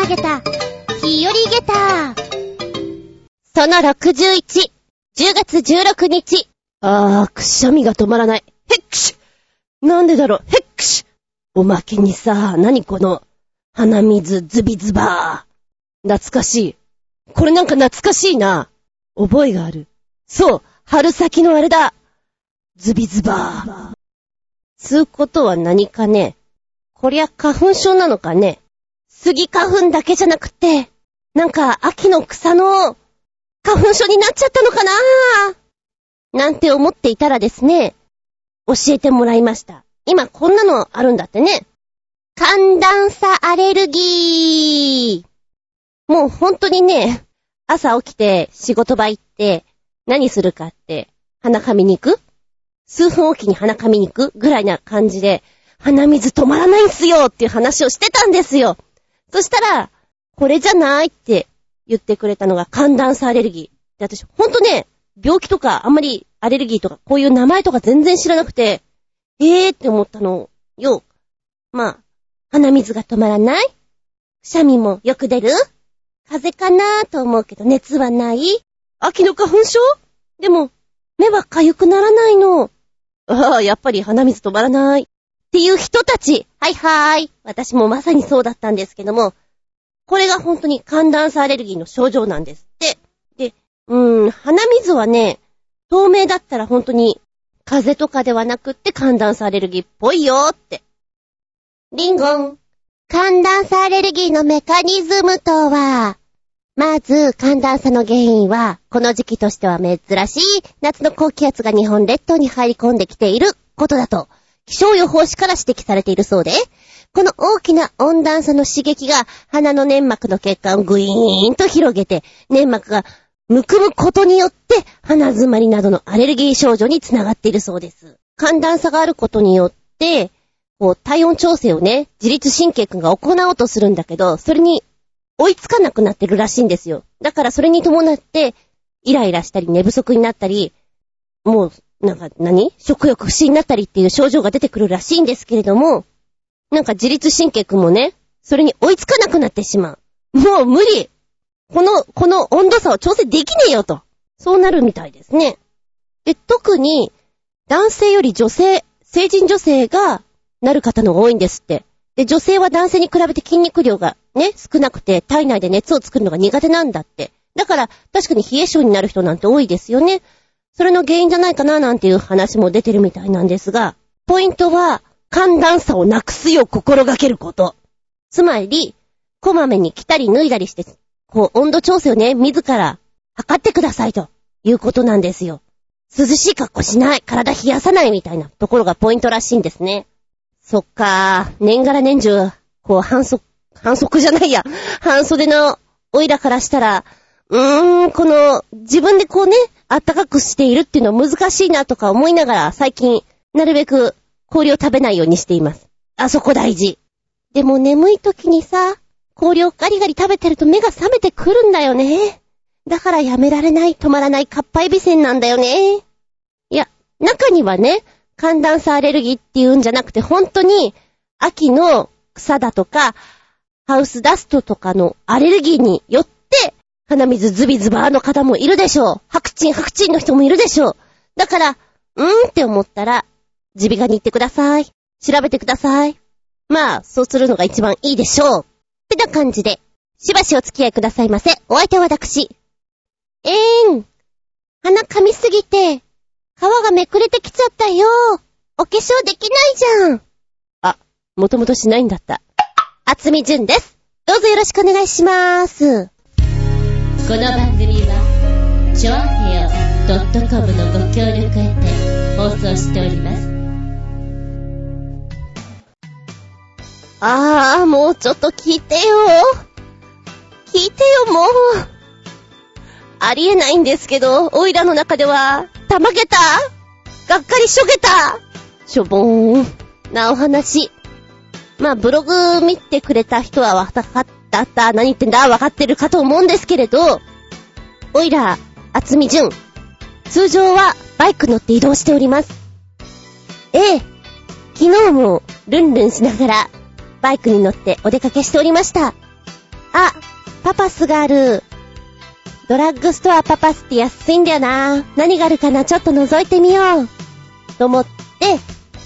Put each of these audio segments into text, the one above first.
投げた、日和ゲタその61、10月16日。あー、くしゃみが止まらない。へっくしなんでだろう、へっくしおまけにさ、何この、鼻水ズビズバー。懐かしい。これなんか懐かしいな。覚えがある。そう、春先のあれだ。ズビズバー。つうことは何かね。こりゃ花粉症なのかね。杉花粉だけじゃなくて、なんか秋の草の花粉症になっちゃったのかな？なんて思っていたらですね、教えてもらいました。今こんなのあるんだってね。寒暖差アレルギー。もう本当にね、朝起きて仕事場行って何するかって鼻かみに行く？数分おきに鼻かみに行くぐらいな感じで鼻水止まらないんすよっていう話をしてたんですよ。そしたら、これじゃないって言ってくれたのが寒暖差アレルギー。で、私、ほんとね、病気とか、あんまりアレルギーとか、こういう名前とか全然知らなくて、えーって思ったのよ。まあ、鼻水が止まらない？くしゃみもよく出る？風邪かなーと思うけど熱はない？秋の花粉症？でも、目は痒くならないの。ああ、やっぱり鼻水止まらない。っていう人たち。はいはーい。私もまさにそうだったんですけども、これが本当に寒暖差アレルギーの症状なんですって。で、うーん、鼻水はね、透明だったら本当に風邪とかではなくって寒暖差アレルギーっぽいよーって。リンゴン。寒暖差アレルギーのメカニズムとは、まず、寒暖差の原因は、この時期としては珍しい夏の高気圧が日本列島に入り込んできていることだと、気象予報士から指摘されているそうで、この大きな温暖差の刺激が鼻の粘膜の血管をグイーンと広げて、粘膜がむくむことによって鼻詰まりなどのアレルギー症状につながっているそうです。寒暖差があることによって、こう体温調整をね、自律神経君が行おうとするんだけど、それに追いつかなくなってるらしいんですよ。だからそれに伴って、イライラしたり寝不足になったり、もう、なんか何？食欲不振になったりっていう症状が出てくるらしいんですけれども、なんか自律神経くんもね、それに追いつかなくなってしまう。もう無理この、この温度差を調整できねえよと。そうなるみたいですね。で、特に、男性より女性、成人女性がなる方のが多いんですって。で、女性は男性に比べて筋肉量がね、少なくて体内で熱を作るのが苦手なんだって。だから、確かに冷え性になる人なんて多いですよね。それの原因じゃないかななんていう話も出てるみたいなんですが、ポイントは、寒暖差をなくすよう心がけること。つまり、こまめに着たり脱いだりして、こう、温度調整をね、自ら測ってくださいということなんですよ。涼しい格好しない、体冷やさないみたいなところがポイントらしいんですね。そっか年がら年中、こう、反則、反則じゃないや、半袖のおいらからしたら、うーん、この、自分でこうね、あったかくしているっていうのは難しいなとか思いながら、最近、なるべく氷を食べないようにしています。あそこ大事。でも眠い時にさ、氷をガリガリ食べてると目が覚めてくるんだよね。だからやめられない、止まらないかっぱえびせんなんだよね。いや、中にはね、寒暖差アレルギーっていうんじゃなくて、本当に、秋の草だとか、ハウスダストとかのアレルギーによって、鼻水ズビズバーの方もいるでしょう。白チン白チンの人もいるでしょう。だから、うーんって思ったら、耳鼻科に行ってください。調べてください。まあ、そうするのが一番いいでしょう。ってな感じで、しばしお付き合いくださいませ。お相手は私。えーん。鼻噛みすぎて、皮がめくれてきちゃったよ。お化粧できないじゃん。あ、もともとしないんだった。あつみじゅんです。どうぞよろしくお願いしまーす。この番組は、ちょあへよ .com のご協力へて放送しております。あー、もうちょっと聞いてよ。聞いてよ、もう。ありえないんですけど、おいらの中では、たまげたがっかりしょげたしょぼーん。なお話。まあ、ブログ見てくれた人はわかったたった、何言ってんだ、わかってるかと思うんですけれど、おいら、あつみじゅん。通常はバイク乗って移動しております。ええ。昨日もルンルンしながらバイクに乗ってお出かけしておりました。あ、パパスがある。ドラッグストアパパスって安いんだよな。何があるかな？ちょっと覗いてみよう。と思って、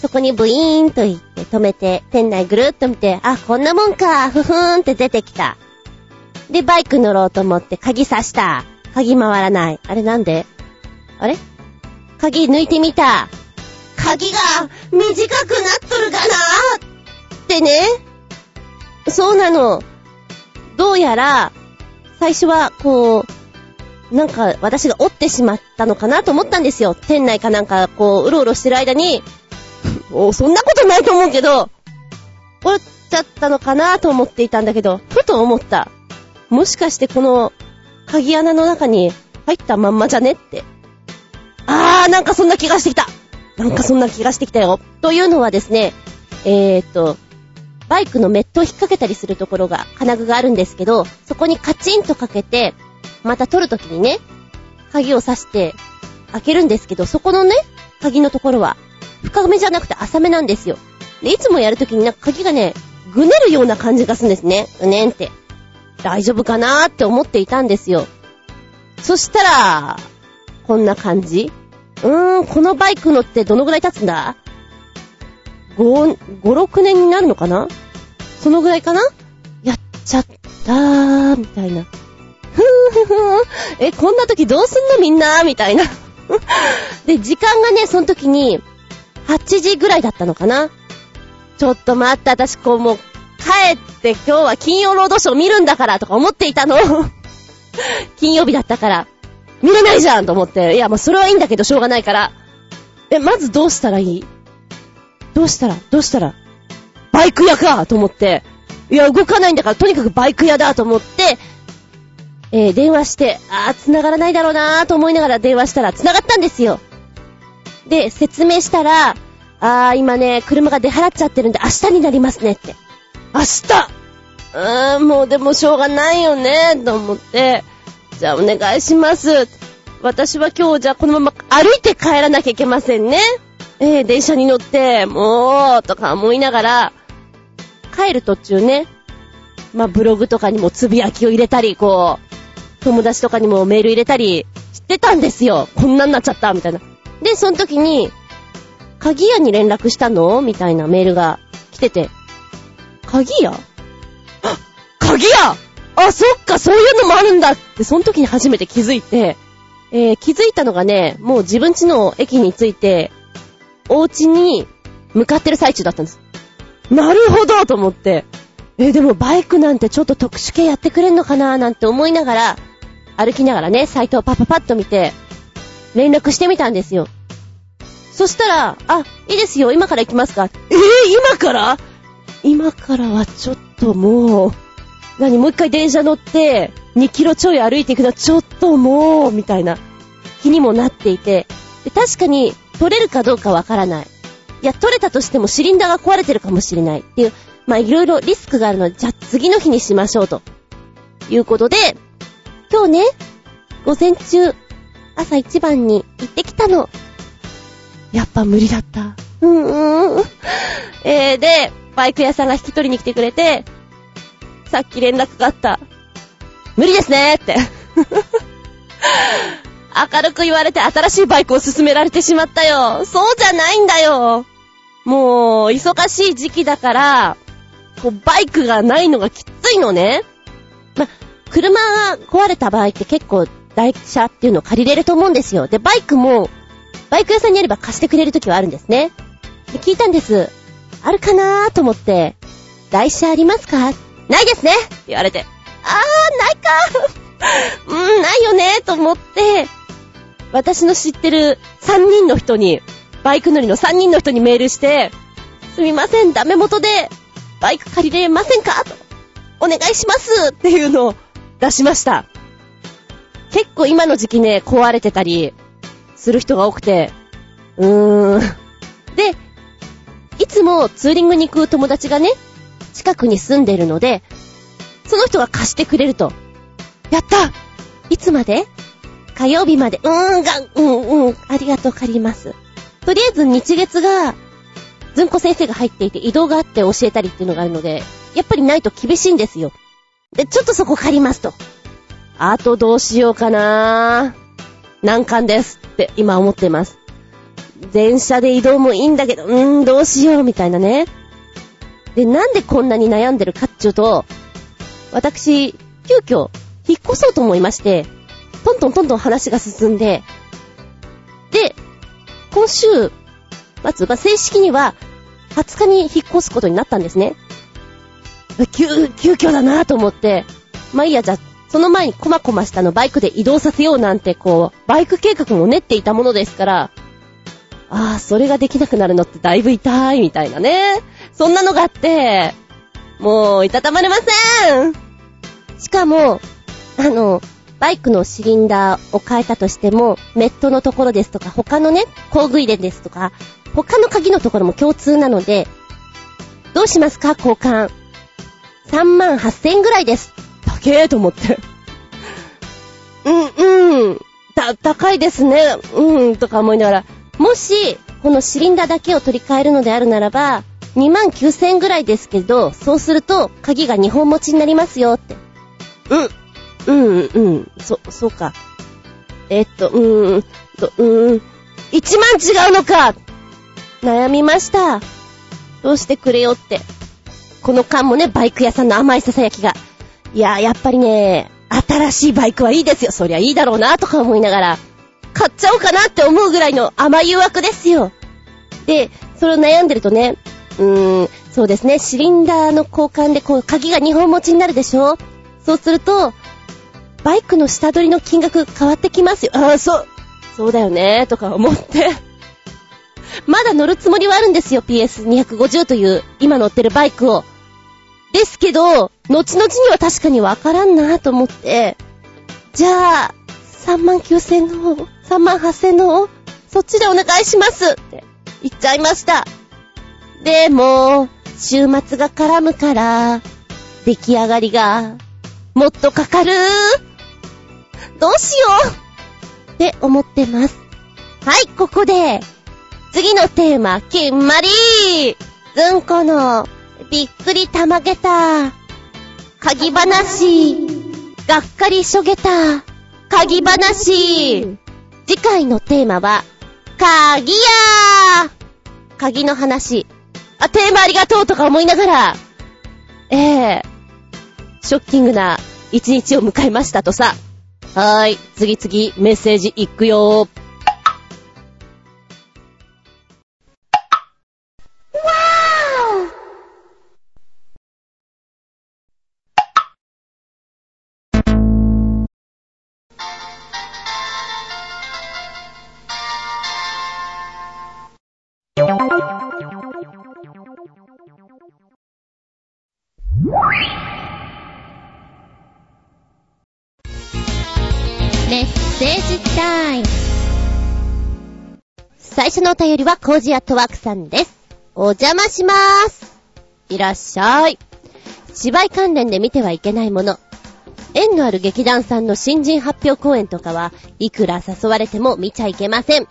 そこにブイーンと行って止めて、店内ぐるっと見て、あ、こんなもんか、ふふーんって出てきた。で、バイク乗ろうと思って鍵刺した。鍵回らない。あれなんで？あれ？鍵抜いてみた。鍵が短くなっとるかな？ってね。そうなの。どうやら、最初は、こう、なんか私が折ってしまったのかなと思ったんですよ。店内かなんか、こう、うろうろしてる間に、おそんなことないと思うけど、折っちゃったのかなと思っていたんだけど、ふと思った。もしかしてこの、鍵穴の中に入ったまんまじゃねって。あー、なんかそんな気がしてきた。なんかそんな気がしてきたよ。というのはですね、えーと、バイクのメットを引っ掛けたりするところが、金具があるんですけど、そこにカチンとかけて、また取るときにね、鍵を刺して開けるんですけど、そこのね、鍵のところは、深めじゃなくて浅めなんですよ。で、いつもやるときになんか鍵がね、ぐねるような感じがするんですね。うねんって。大丈夫かなーって思っていたんですよ。そしたら、こんな感じうーん、このバイク乗ってどのぐらい経つんだ ?5、5、6年になるのかな？そのぐらいかな？やっちゃったー、みたいな。ふーふふーえ、こんな時どうすんのみんなみたいな。で、時間がね、その時に、8時ぐらいだったのかな？ちょっと待って、私こうもう、帰って今日は金曜ロードショー見るんだからとか思っていたの。金曜日だったから。見れないじゃんと思って。いや、もうそれはいいんだけどしょうがないから。え、まずどうしたらいい？どうしたら？どうしたら？バイク屋かと思って。いや、動かないんだから、とにかくバイク屋だと思って、えー、電話して、あー、繋がらないだろうなーと思いながら電話したら繋がったんですよ。で、説明したら、あー、今ね、車が出払っちゃってるんで明日になりますねって。明日？うーん、もうでもしょうがないよね、と思って、じゃあお願いします。私は今日じゃあこのまま歩いて帰らなきゃいけませんね。えー、電車に乗って、もう、とか思いながら、帰る途中ね、まあ、ブログとかにもつぶやきを入れたり、こう、友達とかにもメール入れたりしてたんですよ。こんなんなっちゃった、みたいな。で、その時に、鍵屋に連絡したの？みたいなメールが来てて、鍵屋？鍵屋？あ、そっか、そういうのもあるんだ。って、その時に初めて気づいて、えー、気づいたのがね、もう自分家の駅に着いて、お家に向かってる最中だったんです。なるほどと思って。えー、でもバイクなんてちょっと特殊系やってくれんのかな？なんて思いながら、歩きながらね、サイトをパパパッと見て、連絡してみたんですよ。そしたら、あ、いいですよ、今から行きますか。えー、今から？今からはちょっともう、何、もう一回電車乗って、2キロちょい歩いていくのはちょっともう、みたいな気にもなっていて、確かに取れるかどうかわからない。いや、取れたとしてもシリンダーが壊れてるかもしれないっていう、まあいろいろリスクがあるので、じゃあ次の日にしましょうと。いうことで、今日ね、午前中、朝一番に行ってきたの。やっぱ無理だった。うーん。えー、で、バイク屋さんが引き取りに来てくれて、さっき連絡があった。無理ですねーって。明るく言われて新しいバイクを勧められてしまったよ。そうじゃないんだよ。もう、忙しい時期だから、こう、バイクがないのがきついのね。ま、車が壊れた場合って結構台車っていうのを借りれると思うんですよ。で、バイクも、バイク屋さんにあれば貸してくれるときはあるんですね。で、聞いたんです。あるかなーと思って、台車ありますか？ないですねって言われて。あー、ないか うん、ないよねーと思って、私の知ってる3人の人に、バイク乗りの3人の人にメールして、すみません、ダメ元で、バイク借りれませんか？と、お願いしますっていうのを出しました。結構今の時期ね、壊れてたり、する人が多くて、うーん。で、いつもツーリングに行く友達がね、近くに住んでるので、その人が貸してくれると。やったいつまで?火曜日まで。うーん、が、うん、うん、ありがとう、借ります。とりあえず日月が、ずんこ先生が入っていて移動があって教えたりっていうのがあるので、やっぱりないと厳しいんですよ。で、ちょっとそこ借りますと。あとどうしようかな難関ですって今思ってます。電車で移動もいいんだけど、うーん、どうしようみたいなね。で、なんでこんなに悩んでるかっちゅうと、私、急遽、引っ越そうと思いまして、トントントントン話が進んで、で、今週、まず、まあ、正式には、20日に引っ越すことになったんですね。急、急遽だなぁと思って、まあいいや、じゃあ、その前にコマコマしたのバイクで移動させようなんて、こう、バイク計画も練っていたものですから、ああ、それができなくなるのってだいぶ痛いみたいなね。そんなのがあって、もう、いたたまれませんしかも、あの、バイクのシリンダーを変えたとしても、メットのところですとか、他のね、工具入れですとか、他の鍵のところも共通なので、どうしますか交換。3万8000円ぐらいです。高えと思って。うん、うん。た、高いですね。うん、とか思いながら。もし、このシリンダーだけを取り替えるのであるならば、2万9000円ぐらいですけど、そうすると、鍵が2本持ちになりますよって。うん。うん、うん。そ、そうか。えっと、うーん、と、うーん。1万違うのか悩みました。どうしてくれよって。この間もね、バイク屋さんの甘い囁きが。いや、やっぱりね、新しいバイクはいいですよ。そりゃいいだろうな、とか思いながら、買っちゃおうかなって思うぐらいの甘い誘惑ですよ。で、それを悩んでるとね、うーん、そうですね、シリンダーの交換でこう、鍵が2本持ちになるでしょ？そうすると、バイクの下取りの金額変わってきますよ。ああ、そう、そうだよね、とか思って。まだ乗るつもりはあるんですよ、PS250 という、今乗ってるバイクを。ですけど、後々には確かにわからんなと思って、じゃあ、3万9000の、3万8000の、そっちでお願いしますって言っちゃいました。でも、週末が絡むから、出来上がりが、もっとかかるどうしようって思ってます。はい、ここで、次のテーマ、決まりずんこの、びっくりたまげた、鍵話、がっかりしょげた、鍵話。次回のテーマは、鍵やー鍵の話。あ、テーマありがとうとか思いながら、ええショッキングな一日を迎えましたとさ。はーい、次々メッセージいくよー。初のお便りはコージアットワークさんです。お邪魔しまーす。いらっしゃい。芝居関連で見てはいけないもの。縁のある劇団さんの新人発表公演とかはいくら誘われても見ちゃいけません。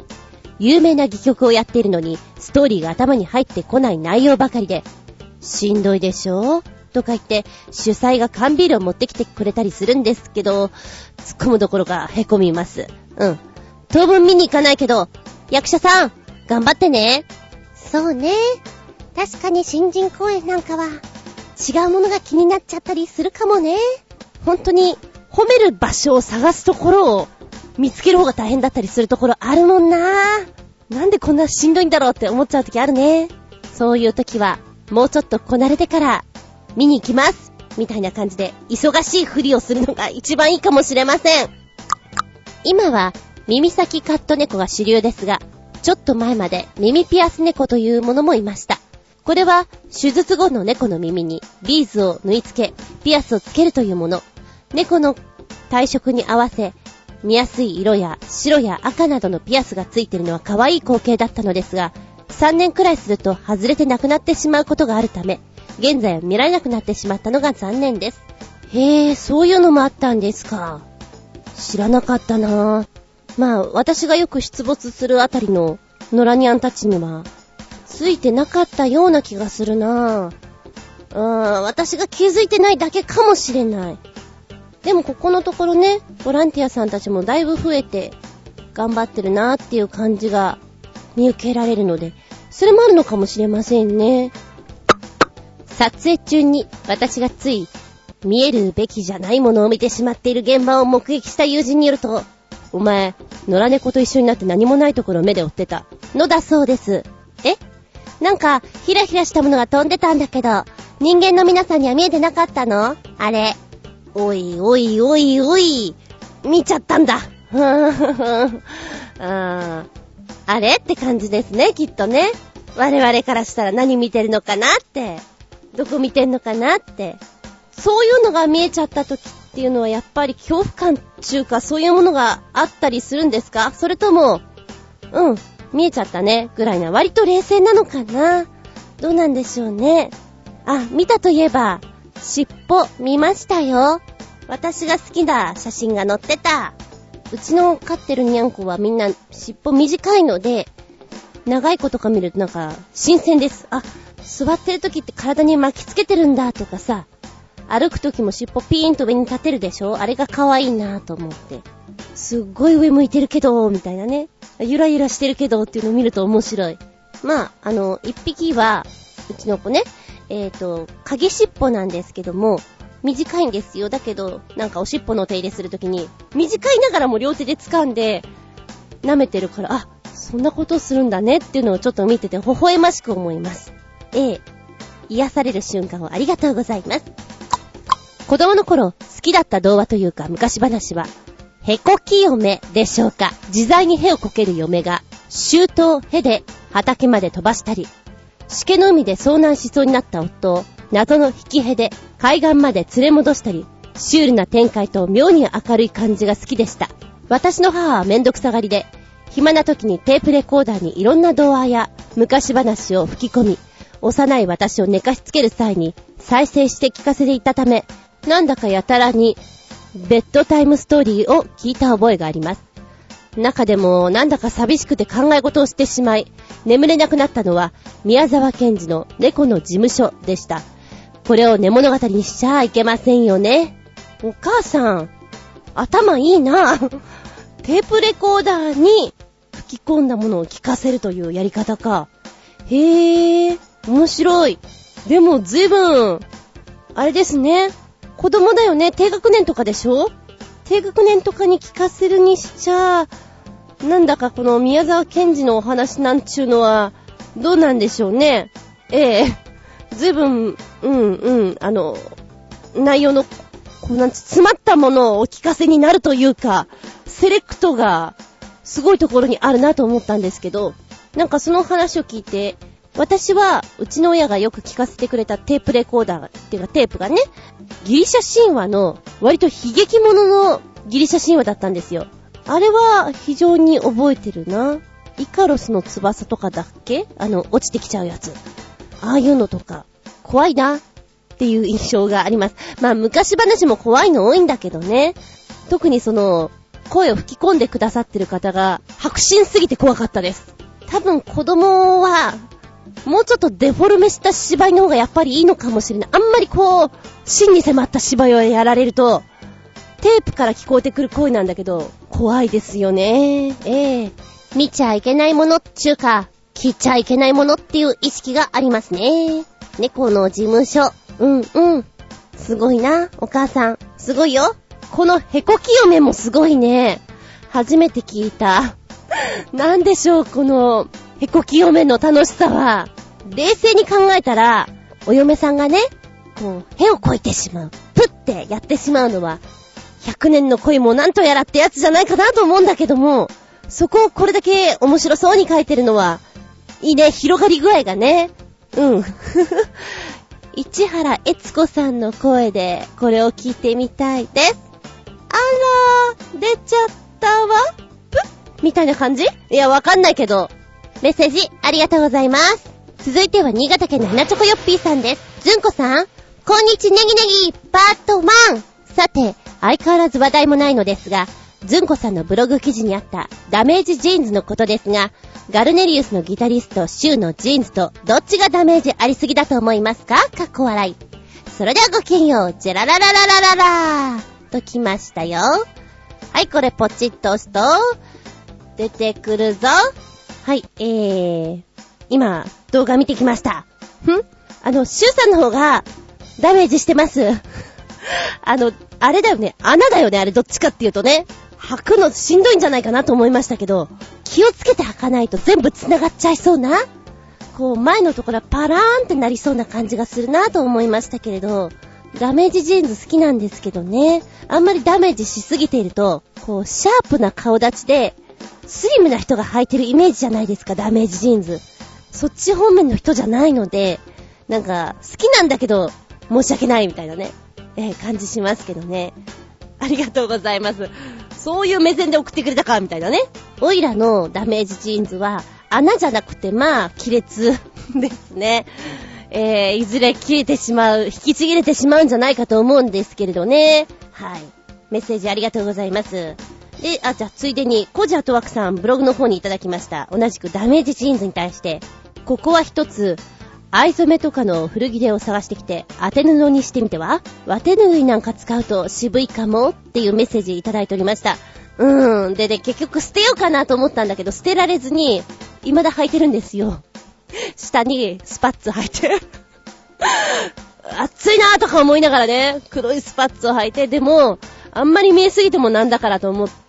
有名な戯曲をやっているのに、ストーリーが頭に入ってこない内容ばかりで、しんどいでしょ？とか言って、主催が缶ビールを持ってきてくれたりするんですけど、突っ込むどころか凹みます。うん。当分見に行かないけど、役者さん、頑張ってね。そうね。確かに新人公演なんかは、違うものが気になっちゃったりするかもね。本当に、褒める場所を探すところを見つける方が大変だったりするところあるもんな。なんでこんなしんどいんだろうって思っちゃう時あるね。そういう時は、もうちょっとこなれてから、見に行きます。みたいな感じで、忙しいふりをするのが一番いいかもしれません。今は、耳先カット猫が主流ですが、ちょっと前まで耳ピアス猫というものもいました。これは、手術後の猫の耳にビーズを縫い付け、ピアスをつけるというもの。猫の体色に合わせ、見やすい色や白や赤などのピアスがついているのは可愛い光景だったのですが、3年くらいすると外れてなくなってしまうことがあるため、現在は見られなくなってしまったのが残念です。へえ、そういうのもあったんですか。知らなかったなぁ。まあ、私がよく出没するあたりの野良ニャンたちには、ついてなかったような気がするなぁ。うーん、私が気づいてないだけかもしれない。でもここのところね、ボランティアさんたちもだいぶ増えて、頑張ってるなーっていう感じが見受けられるので、それもあるのかもしれませんね。撮影中に私がつい見えるべきじゃないものを見てしまっている現場を目撃した友人によると、お前、野良猫と一緒になって何もないところを目で追ってた。のだそうです。え？なんか、ひらひらしたものが飛んでたんだけど、人間の皆さんには見えてなかったの？あれ。おいおいおいおい。見ちゃったんだ。ふーんふーんああれ？って感じですね、きっとね。我々からしたら何見てるのかなって。どこ見てんのかなって。そういうのが見えちゃった時っっていうのはやっぱり恐怖感っていうかそういうものがあったりするんですか？それとも、うん、見えちゃったね、ぐらいな割と冷静なのかな？どうなんでしょうね。あ、見たといえば、尻尾見ましたよ。私が好きな写真が載ってた。うちの飼ってるニャンコはみんな尻尾短いので、長い子とか見るとなんか新鮮です。あ、座ってる時って体に巻きつけてるんだとかさ、歩く時も尻尾ピーンと上に立てるでしょ？あれが可愛いなぁと思って。すっごい上向いてるけど、みたいなね。ゆらゆらしてるけどっていうのを見ると面白い。まあ、あの、一匹は、うちの子ね、えっ、と、影尻尾なんですけども、短いんですよ。だけど、なんかお尻尾の手入れするときに、短いながらも両手で掴んで、舐めてるから、あ、そんなことするんだねっていうのをちょっと見てて微笑ましく思います。ええ。癒される瞬間をありがとうございます。子供の頃、好きだった童話というか昔話は、へこき嫁でしょうか。自在にへをこける嫁が、周到へで畑まで飛ばしたり、しけの海で遭難しそうになった夫を、謎の引きへで海岸まで連れ戻したり、シュールな展開と妙に明るい感じが好きでした。私の母はめんどくさがりで、暇な時にテープレコーダーにいろんな童話や昔話を吹き込み、幼い私を寝かしつける際に再生して聞かせていたため、なんだかやたらにベッドタイムストーリーを聞いた覚えがあります。中でもなんだか寂しくて考え事をしてしまい、眠れなくなったのは宮沢賢治の猫の事務所でした。これを寝物語にしちゃいけませんよね。お母さん、頭いいな。テープレコーダーに吹き込んだものを聞かせるというやり方か。へえ、面白い。でも随分、あれですね。子供だよね？低学年とかでしょ？低学年とかに聞かせるにしちゃ、なんだかこの宮沢賢治のお話なんちゅうのは、どうなんでしょうね？ええ。ずいぶん、うん、うん、あの、内容の、こうなんつ、詰まったものをお聞かせになるというか、セレクトが、すごいところにあるなと思ったんですけど、なんかその話を聞いて、私は、うちの親がよく聞かせてくれたテープレコーダーっていうかテープがね、ギリシャ神話の割と悲劇もののギリシャ神話だったんですよ。あれは非常に覚えてるな。イカロスの翼とかだっけ？あの、落ちてきちゃうやつ。ああいうのとか、怖いなっていう印象があります。まあ昔話も怖いの多いんだけどね。特にその、声を吹き込んでくださってる方が、白真すぎて怖かったです。多分子供は、もうちょっとデフォルメした芝居の方がやっぱりいいのかもしれない。あんまりこう、真に迫った芝居をやられると、テープから聞こえてくる声なんだけど、怖いですよね。ええ見ちゃいけないものっちゅうか、聞いちゃいけないものっていう意識がありますね。猫の事務所。うんうん。すごいな、お母さん。すごいよ。このヘコキ嫁もすごいね。初めて聞いた。なんでしょう、この、ヘコキ嫁の楽しさは。冷静に考えたら、お嫁さんがね、こう、へをこいてしまう。プってやってしまうのは、100年の恋もなんとやらってやつじゃないかなと思うんだけども、そこをこれだけ面白そうに書いてるのは、いいね、広がり具合がね。うん。市原悦子さんの声で、これを聞いてみたいです。あらー、出ちゃったわ。みたいな感じ？いや、わかんないけど。メッセージ、ありがとうございます。続いては、新潟県の花チョコヨッピーさんです。ずんこさん、こんにちネギネギ、パート1。さて、相変わらず話題もないのですが、ずんこさんのブログ記事にあったダメージジーンズのことですが、 Galneryus のギタリスト、 Syu のジーンズと、どっちがダメージありすぎだと思いますか？かっこ笑い。それではごきげんよう、ジェラララララララーときましたよ。はい、これポチッと押すと、出てくるぞ。はい、えー、今、動画見てきました。ん？あの、シュウさんの方が、ダメージしてます。あの、あれだよね、穴だよね、あれどっちかっていうとね。履くのしんどいんじゃないかなと思いましたけど、気をつけて履かないと全部繋がっちゃいそうな、こう、前のところはパラーンってなりそうな感じがするなと思いましたけれど、ダメージジーンズ好きなんですけどね、あんまりダメージしすぎていると、こう、シャープな顔立ちで、スリムな人が履いてるイメージじゃないですか、ダメージジーンズ。そっち方面の人じゃないので、なんか、好きなんだけど、申し訳ないみたいなね、えー、感じしますけどね。ありがとうございます。そういう目線で送ってくれたか、みたいなね。オイラのダメージジーンズは、穴じゃなくて、まあ、亀裂ですね。えー、いずれ切れてしまう、引きちぎれてしまうんじゃないかと思うんですけれどね。はい。メッセージありがとうございます。で、あ、じゃあ、ついでに、コジアトワクさん、ブログの方にいただきました。同じくダメージジーンズに対して、ここは一つ、藍染めとかの古着でを探してきて、当て布にしてみては？わて縫いなんか使うと渋いかもっていうメッセージいただいておりました。うーん。でね、結局捨てようかなと思ったんだけど、捨てられずに、未だ履いてるんですよ。下にスパッツ履いて。暑いなーとか思いながらね、黒いスパッツを履いて、でも、あんまり見えすぎてもなんだからと思って、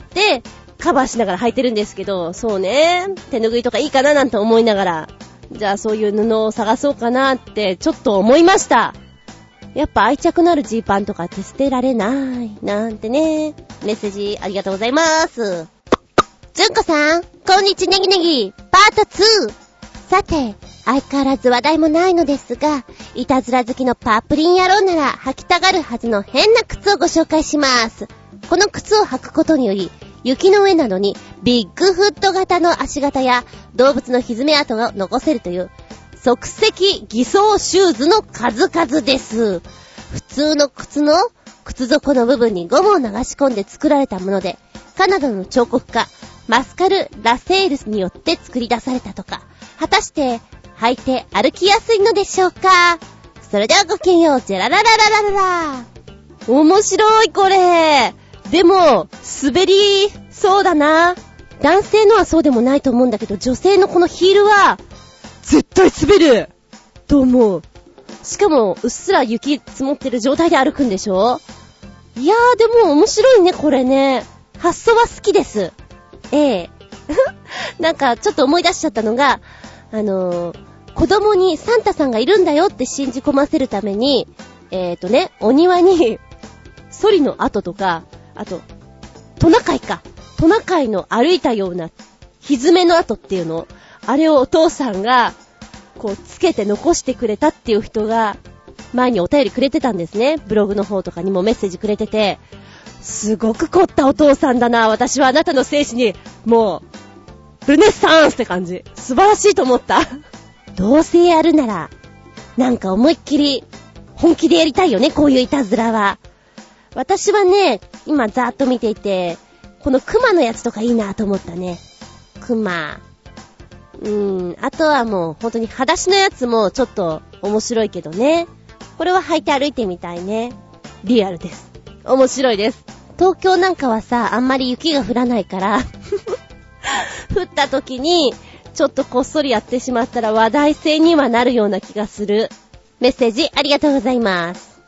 カバーしながら履いてるんですけど、そうね、手拭いとかいいかななんて思いながら、じゃあそういう布を探そうかなってちょっと思いました。やっぱ愛着のあるジーパンとかって捨てられない。なんてね。メッセージありがとうございます。ずんこさん、こんにちネギネギ、パート 2! さて、相変わらず話題もないのですが、いたずら好きのパープリン野郎なら履きたがるはずの変な靴をご紹介します。この靴を履くことにより、雪の上などにビッグフット型の足型や動物の歪め跡が残せるという即席偽装シューズの数々です。普通の靴の靴底の部分にゴムを流し込んで作られたもので、カナダの彫刻家、マスカル・ラセールスによって作り出されたとか、果たして履いて歩きやすいのでしょうか？それではごきげんよう、ジェラララララララ。面白いこれ。でも、滑りそうだな。男性のはそうでもないと思うんだけど、女性のこのヒールは、絶対滑ると思う。しかも、うっすら雪積もってる状態で歩くんでしょ？いやー、でも面白いね、これね。発想は好きです。ええ。なんか、ちょっと思い出しちゃったのが、あのー、子供にサンタさんがいるんだよって信じ込ませるために、えーとね、お庭に、ソリの跡とか、あと、トナカイか。トナカイの歩いたような、歪めの跡っていうの、あれをお父さんが、こう、つけて残してくれたっていう人が、前にお便りくれてたんですね。ブログの方とかにもメッセージくれてて、すごく凝ったお父さんだな。私はあなたの精子に、もう、ルネッサンスって感じ。素晴らしいと思った。どうせやるなら、なんか思いっきり、本気でやりたいよね、こういういたずらは。私はね、今ざーっと見ていて、このクマのやつとかいいなと思ったね。クマ。うーん、あとはもう本当に裸足のやつもちょっと面白いけどね。これは履いて歩いてみたいね。リアルです。面白いです。東京なんかはさ、あんまり雪が降らないから 降った時に、ちょっとこっそりやってしまったら話題性にはなるような気がする。メッセージありがとうございます。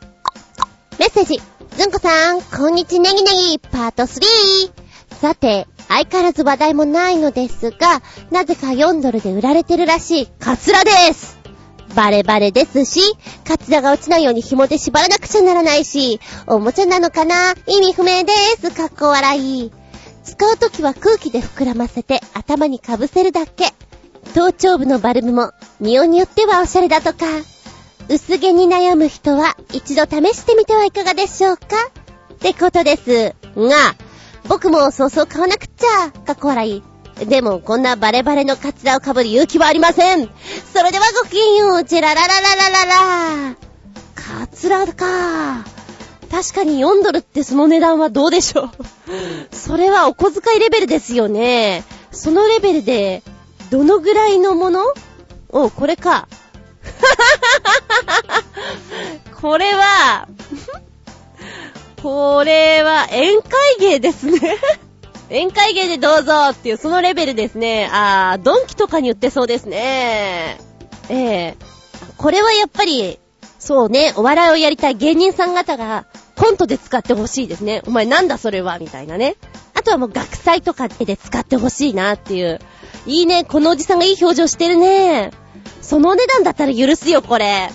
メッセージ。ずんこさん、こんにちネギネギ、パート 3! さて、相変わらず話題もないのですが、なぜか4ドルで売られてるらしい、カツラですバレバレですし、カツラが落ちないように紐で縛らなくちゃならないし、おもちゃなのかな？意味不明です。かっこ笑い。使うときは空気で膨らませて頭にかぶせるだけ。頭頂部のバルブも、匂いによってはおしゃれだとか。薄毛に悩む人は一度試してみてはいかがでしょうか？ってことです。が、僕もそうそう買わなくっちゃ、かっこ笑い。でも、こんなバレバレのカツラを被る勇気はありません。それではごきげんよう、チェラララララララ。カツラか。確かに4ドルってその値段はどうでしょう。それはお小遣いレベルですよね。そのレベルでどのぐらいのもの？お、これか。これは、これは宴会芸ですね。宴会芸でどうぞっていうそのレベルですね。あー、ドンキとかに売ってそうですね。ええこれはやっぱり、そうね、お笑いをやりたい芸人さん方がコントで使ってほしいですね。お前なんだそれはみたいなね。あとはもう学祭とかで使ってほしいなっていう。いいね、このおじさんがいい表情してるね。そのお値段だったら許すよ、これ。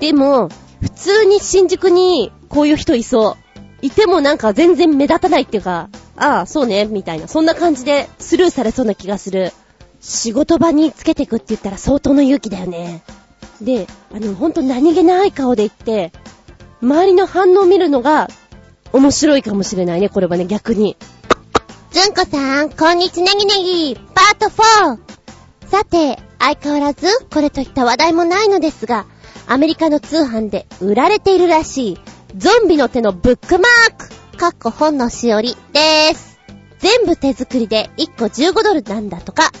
でも、普通に新宿にこういう人いそう。いてもなんか全然目立たないっていうか、ああ、そうね、みたいな。そんな感じでスルーされそうな気がする。仕事場につけてくって言ったら相当の勇気だよね。で、あの、ほんと何気ない顔で言って、周りの反応を見るのが面白いかもしれないね、これはね、逆に。ずんこさん、こんにちねぎねぎ、パート 4! さて、相変わらず、これといった話題もないのですが、アメリカの通販で売られているらしい、ゾンビの手のブックマーク、かっこ本のしおりでーす。全部手作りで1個15ドルなんだとか。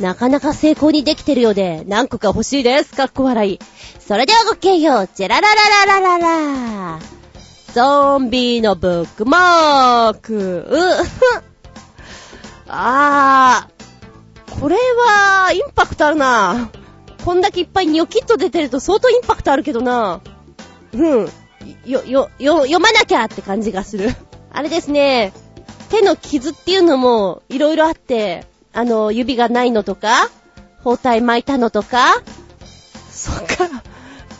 なかなか成功にできてるようで、何個か欲しいです。かっこ笑い。それではごきげんよう。ジェラララララララゾンビのブックマーク。うっあー。これは、インパクトあるな。こんだけいっぱいニョキッと出てると相当インパクトあるけどな。うん。よ、よ、よ、読まなきゃって感じがする。あれですね。手の傷っていうのもいろいろあって、あの、指がないのとか、包帯巻いたのとか。そっか。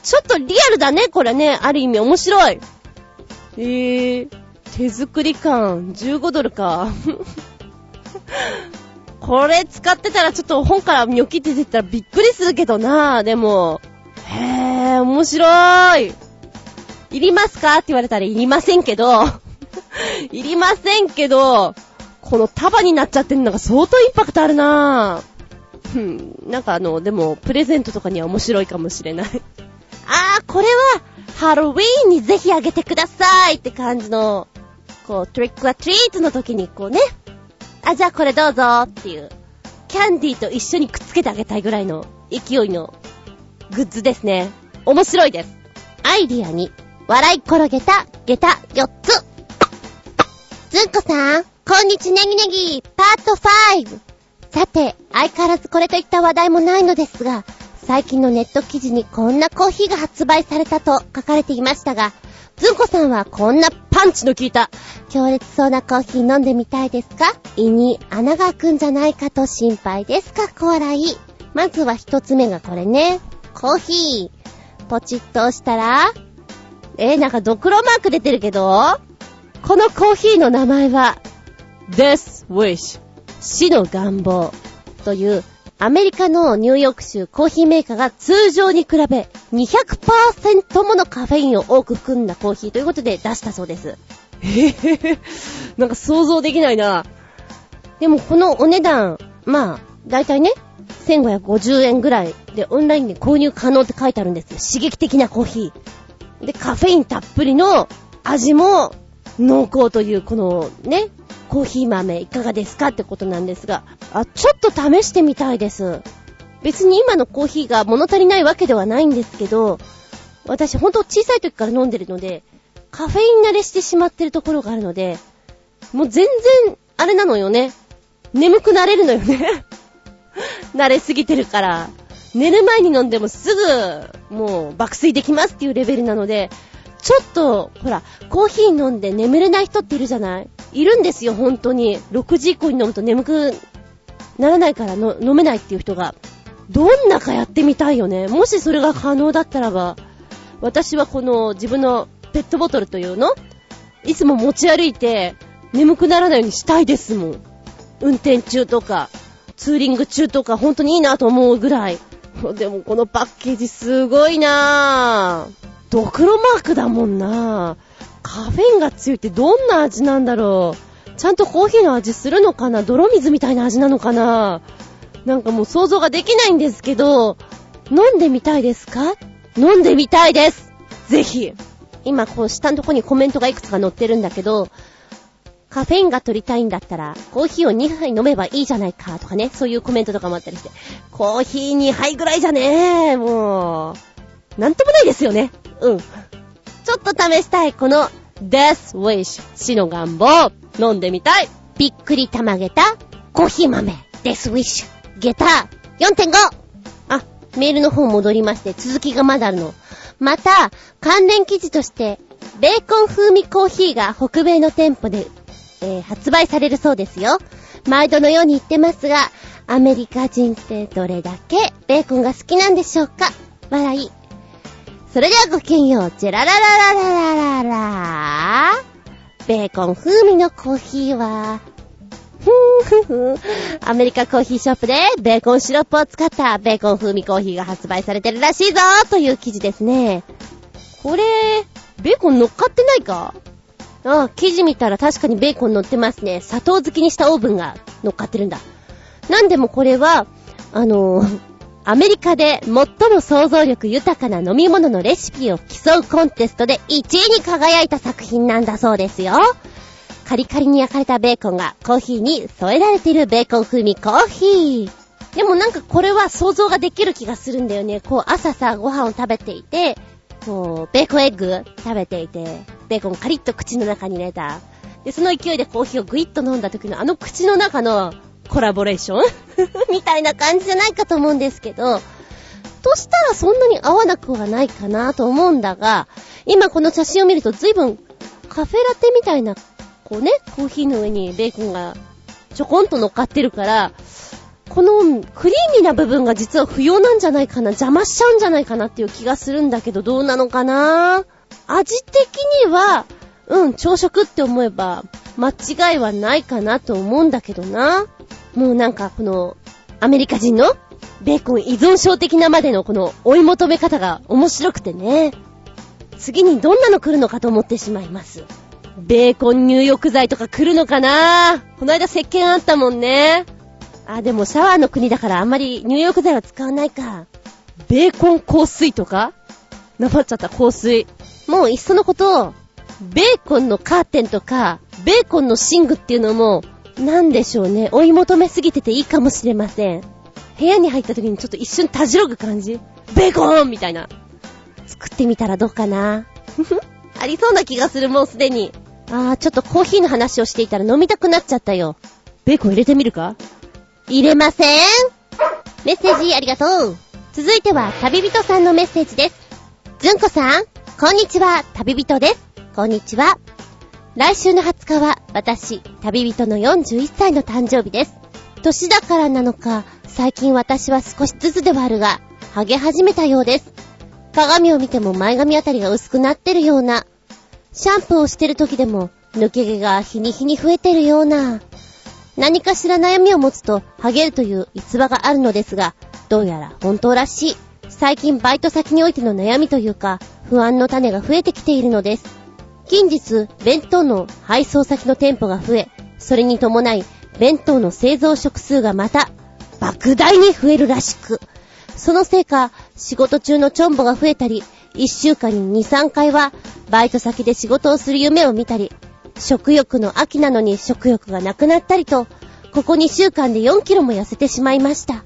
ちょっとリアルだね、これね。ある意味面白い。えー、手作り感、15ドルか。これ使ってたらちょっと本からニョキって出てたらびっくりするけどなでも。へぇー、面白い。いりますか？って言われたらいりませんけど、いりませんけど、この束になっちゃってるのが相当インパクトあるなぁ。うん、なんかあの、でも、プレゼントとかには面白いかもしれない。あー、これは、ハロウィーンにぜひあげてくださいって感じの、こう、トリックはトリートの時にこうね、あ、じゃあこれどうぞっていう、キャンディーと一緒にくっつけてあげたいぐらいの勢いのグッズですね。面白いです。アイディアに笑い転げた下駄4つ。ずんこさん、こんにちネギネギ、パート 5! さて、相変わらずこれといった話題もないのですが、最近のネット記事にこんなコーヒーが発売されたと書かれていましたが、ずんこさんはこんなパンチの効いた、強烈そうなコーヒー飲んでみたいですか？胃に穴が開くんじゃないかと心配ですか？こ笑い。まずは一つ目がこれね。コーヒー。ポチッと押したら、えー、なんかドクロマーク出てるけど、このコーヒーの名前は、Death Wish 死の願望というアメリカのニューヨーク州コーヒーメーカーが通常に比べ200%ものカフェインを多く含んだコーヒーということで出したそうです。へへへ、なんか想像できないな。でもこのお値段、まあ、だいたいね、1550円ぐらいでオンラインで購入可能って書いてあるんですよ。刺激的なコーヒー。で、カフェインたっぷりの味も濃厚というこのね、コーヒー豆いかがですかってことなんですが、あ、ちょっと試してみたいです。別に今のコーヒーが物足りないわけではないんですけど、私ほんと小さい時から飲んでるので、カフェイン慣れしてしまってるところがあるので、もう全然、あれなのよね。眠くなれるのよね。慣れすぎてるから。寝る前に飲んでもすぐ、もう爆睡できますっていうレベルなので、ちょっと、ほら、コーヒー飲んで眠れない人っているじゃない？いるんですよ、本当に。6時以降に飲むと眠くならないからの飲めないっていう人が。どんなかやってみたいよね。もしそれが可能だったらば、私はこの自分のペットボトルというの？いつも持ち歩いて眠くならないようにしたいですもん。運転中とか、ツーリング中とか本当にいいなと思うぐらい。でもこのパッケージすごいなぁ。ドクロマークだもんな。カフェインが強いってどんな味なんだろう。ちゃんとコーヒーの味するのかな？泥水みたいな味なのかな？なんかもう想像ができないんですけど、飲んでみたいですか？飲んでみたいです。ぜひ。今こう下のとこにコメントがいくつか載ってるんだけど、カフェインが取りたいんだったら、コーヒーを2杯飲めばいいじゃないか、とかね、そういうコメントとかもあったりして、コーヒー2杯ぐらいじゃねえ、もう、なんともないですよね。うん。ちょっと試したい、この、Death Wish 死の願望、飲んでみたい。びっくりたまげた、コーヒー豆、Death Wish、ゲター、4.5! あ、メールの方戻りまして、続きがまだあるの。また、関連記事として、ベーコン風味コーヒーが北米の店舗で、えー、発売されるそうですよ。毎度のように言ってますが、アメリカ人ってどれだけベーコンが好きなんでしょうか笑い。それではごきげんよう。ジェララララララララベーコン風味のコーヒーは、ふんふふアメリカコーヒーショップでベーコンシロップを使ったベーコン風味コーヒーが発売されてるらしいぞという記事ですね。これ、ベーコン乗っかってないか？ああ、生地見たら確かにベーコン乗ってますね。砂糖漬けにしたオーブンが乗っかってるんだ。なんでもこれは、あのー、アメリカで最も想像力豊かな飲み物のレシピを競うコンテストで1位に輝いた作品なんだそうですよ。カリカリに焼かれたベーコンがコーヒーに添えられているベーコン風味コーヒー。でもなんかこれは想像ができる気がするんだよね。こう朝さ、ご飯を食べていて、こう、ベーコンエッグ食べていて、ベーコンカリッと口の中に入れた。で、その勢いでコーヒーをグイッと飲んだ時のあの口の中のコラボレーション？みたいな感じじゃないかと思うんですけど、としたらそんなに合わなくはないかなと思うんだが、今この写真を見ると随分カフェラテみたいなこうね、コーヒーの上にベーコンがちょこんと乗っかってるから、このクリーミーな部分が実は不要なんじゃないかな、邪魔しちゃうんじゃないかなっていう気がするんだけど、どうなのかな？味的には、うん、朝食って思えば、間違いはないかなと思うんだけどな。もうなんかこの、アメリカ人のベーコン依存症的なまでのこの追い求め方が面白くてね。次にどんなの来るのかと思ってしまいます。ベーコン入浴剤とか来るのかな？この間石鹸あったもんね。あ、でもシャワーの国だからあんまり入浴剤は使わないか。ベーコン香水とか？なまっちゃった香水。もういっそのこと、ベーコンのカーテンとか、ベーコンの寝具っていうのも、なんでしょうね、追い求めすぎてていいかもしれません。部屋に入った時にちょっと一瞬たじろぐ感じベーコンみたいな。作ってみたらどうかな ありそうな気がする、もうすでに。あー、ちょっとコーヒーの話をしていたら飲みたくなっちゃったよ。ベーコン入れてみるか？入れませんメッセージありがとう。続いては、旅人さんのメッセージです。ずんこさん、こんにちは、旅人です。こんにちは。来週の20日は、私、旅人の41歳の誕生日です。年だからなのか、最近私は少しずつではあるが、ハゲ始めたようです。鏡を見ても前髪あたりが薄くなってるような、シャンプーをしてる時でも、抜け毛が日に日に増えてるような、何かしら悩みを持つと、ハゲるという逸話があるのですが、どうやら本当らしい。最近バイト先においての悩みというか、不安の種が増えてきているのです。近日、弁当の配送先の店舗が増え、それに伴い、弁当の製造食数がまた、莫大に増えるらしく、そのせいか、仕事中のチョンボが増えたり、一週間に2、3回は、バイト先で仕事をする夢を見たり、食欲の秋なのに食欲がなくなったりと、ここ2週間で4キロも痩せてしまいました。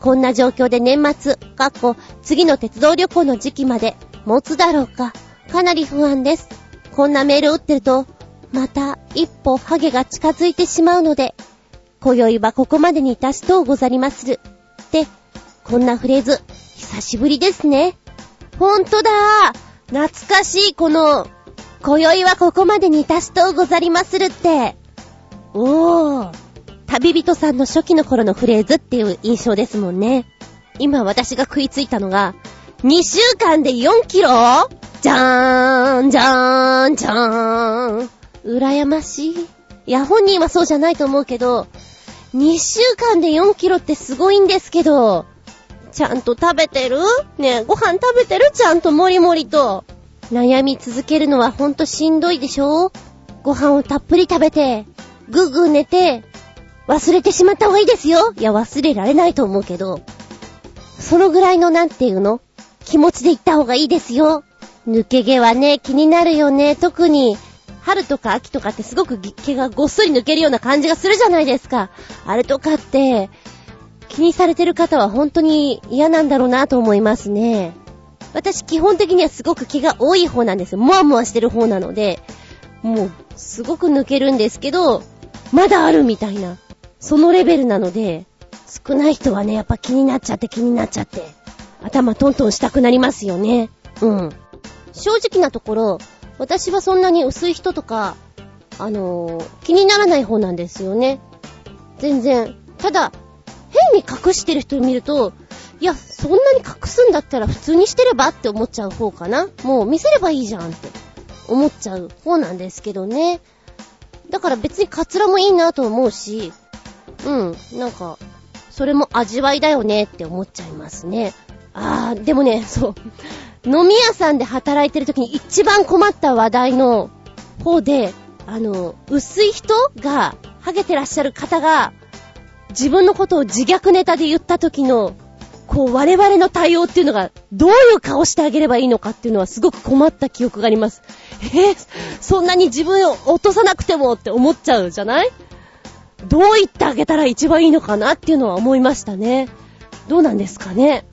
こんな状況で年末、かっこ、次の鉄道旅行の時期まで持つだろうか、かなり不安です。こんなメール打ってると、また一歩ハゲが近づいてしまうので、今宵はここまでに達しとうござりまする。って、こんなフレーズ、久しぶりですね。ほんとだ懐かしいこの、今宵はここまでに達しとうござりまするって。おー。旅人さんの初期の頃のフレーズっていう印象ですもんね。今私が食いついたのが、2週間で4キロ？じゃーん、じゃーん、じゃーん。羨ましい。いや、本人はそうじゃないと思うけど、2週間で4キロってすごいんですけど、ちゃんと食べてる？ねえ、ご飯食べてる？ちゃんともりもりと。悩み続けるのはほんとしんどいでしょ？ご飯をたっぷり食べて、ぐぐ寝て、忘れてしまった方がいいですよ。いや、忘れられないと思うけど、そのぐらいのなんていうの？気持ちで行った方がいいですよ。抜け毛はね、気になるよね。特に、春とか秋とかってすごく毛がごっそり抜けるような感じがするじゃないですか。あれとかって、気にされてる方は本当に嫌なんだろうなと思いますね。私基本的にはすごく毛が多い方なんです。もわもわしてる方なので、もう、すごく抜けるんですけど、まだあるみたいな、そのレベルなので、少ない人はね、やっぱ気になっちゃって気になっちゃって、頭トントンしたくなりますよね。うん。正直なところ、私はそんなに薄い人とか、あのー、気にならない方なんですよね。全然。ただ、変に隠してる人を見ると、いや、そんなに隠すんだったら普通にしてればって思っちゃう方かな。もう見せればいいじゃんって思っちゃう方なんですけどね。だから別にカツラもいいなと思うし、うん、なんか、それも味わいだよねって思っちゃいますね。あー、でもね、そう。飲み屋さんで働いてる時に一番困った話題の方で、あの、薄い人が、ハゲてらっしゃる方が、自分のことを自虐ネタで言った時の、こう、我々の対応っていうのが、どういう顔してあげればいいのかっていうのはすごく困った記憶があります。えー、そんなに自分を落とさなくてもって思っちゃうじゃない？どう言ってあげたら一番いいのかなっていうのは思いましたね。どうなんですかね？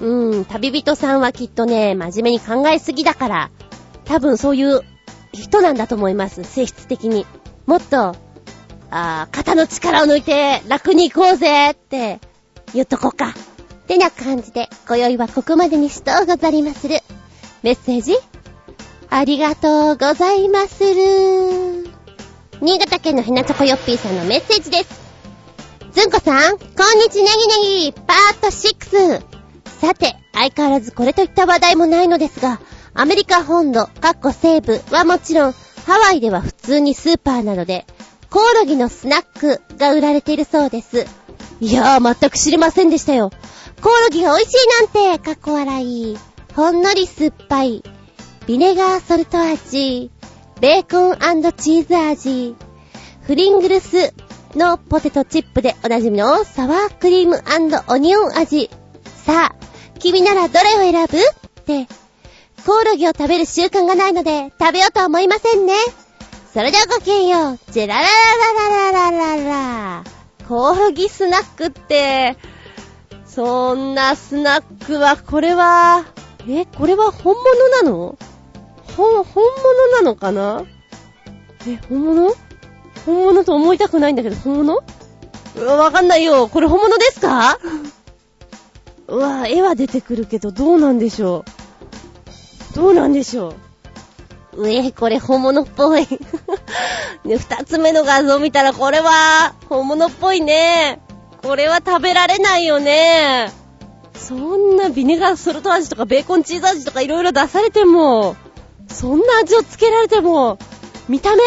うん、旅人さんはきっとね、真面目に考えすぎだから、多分そういう人なんだと思います、性質的に。もっと、あ肩の力を抜いて楽に行こうぜって言っとこうか。ってな感じで、今宵はここまでにしとうござりまする。メッセージありがとうございまする。新潟県のひなちょこよっぴーさんのメッセージです。ずんこさん、こんにちネギネギ、パート6。さて、相変わらずこれといった話題もないのですが、アメリカ本土、カッコ西部はもちろん、ハワイでは普通にスーパーなどで、コオロギのスナックが売られているそうです。いやー、全く知りませんでしたよ。コオロギが美味しいなんて、かっこ笑い。ほんのり酸っぱい。ビネガーソルト味。ベーコンチーズ味。フリングルスのポテトチップでおなじみのサワークリームオニオン味。さあ、君ならどれを選ぶ？って、コオロギを食べる習慣がないので食べようとは思いませんね。それではごきげんよう。ジェララララララララ。コオロギスナックって、そんなスナックは、これは、え、これは本物なの？ほ、本物なのかな？え、本物？本物と思いたくないんだけど、本物、わかんないよ。これ本物ですか？うわ、絵は出てくるけど、どうなんでしょう？どうなんでしょう？うえ、これ本物っぽい。ね、二つ目の画像見たら、これは、本物っぽいね。これは食べられないよね。そんなビネガーソルト味とかベーコンチーズ味とかいろいろ出されても、そんな味をつけられても、見た目？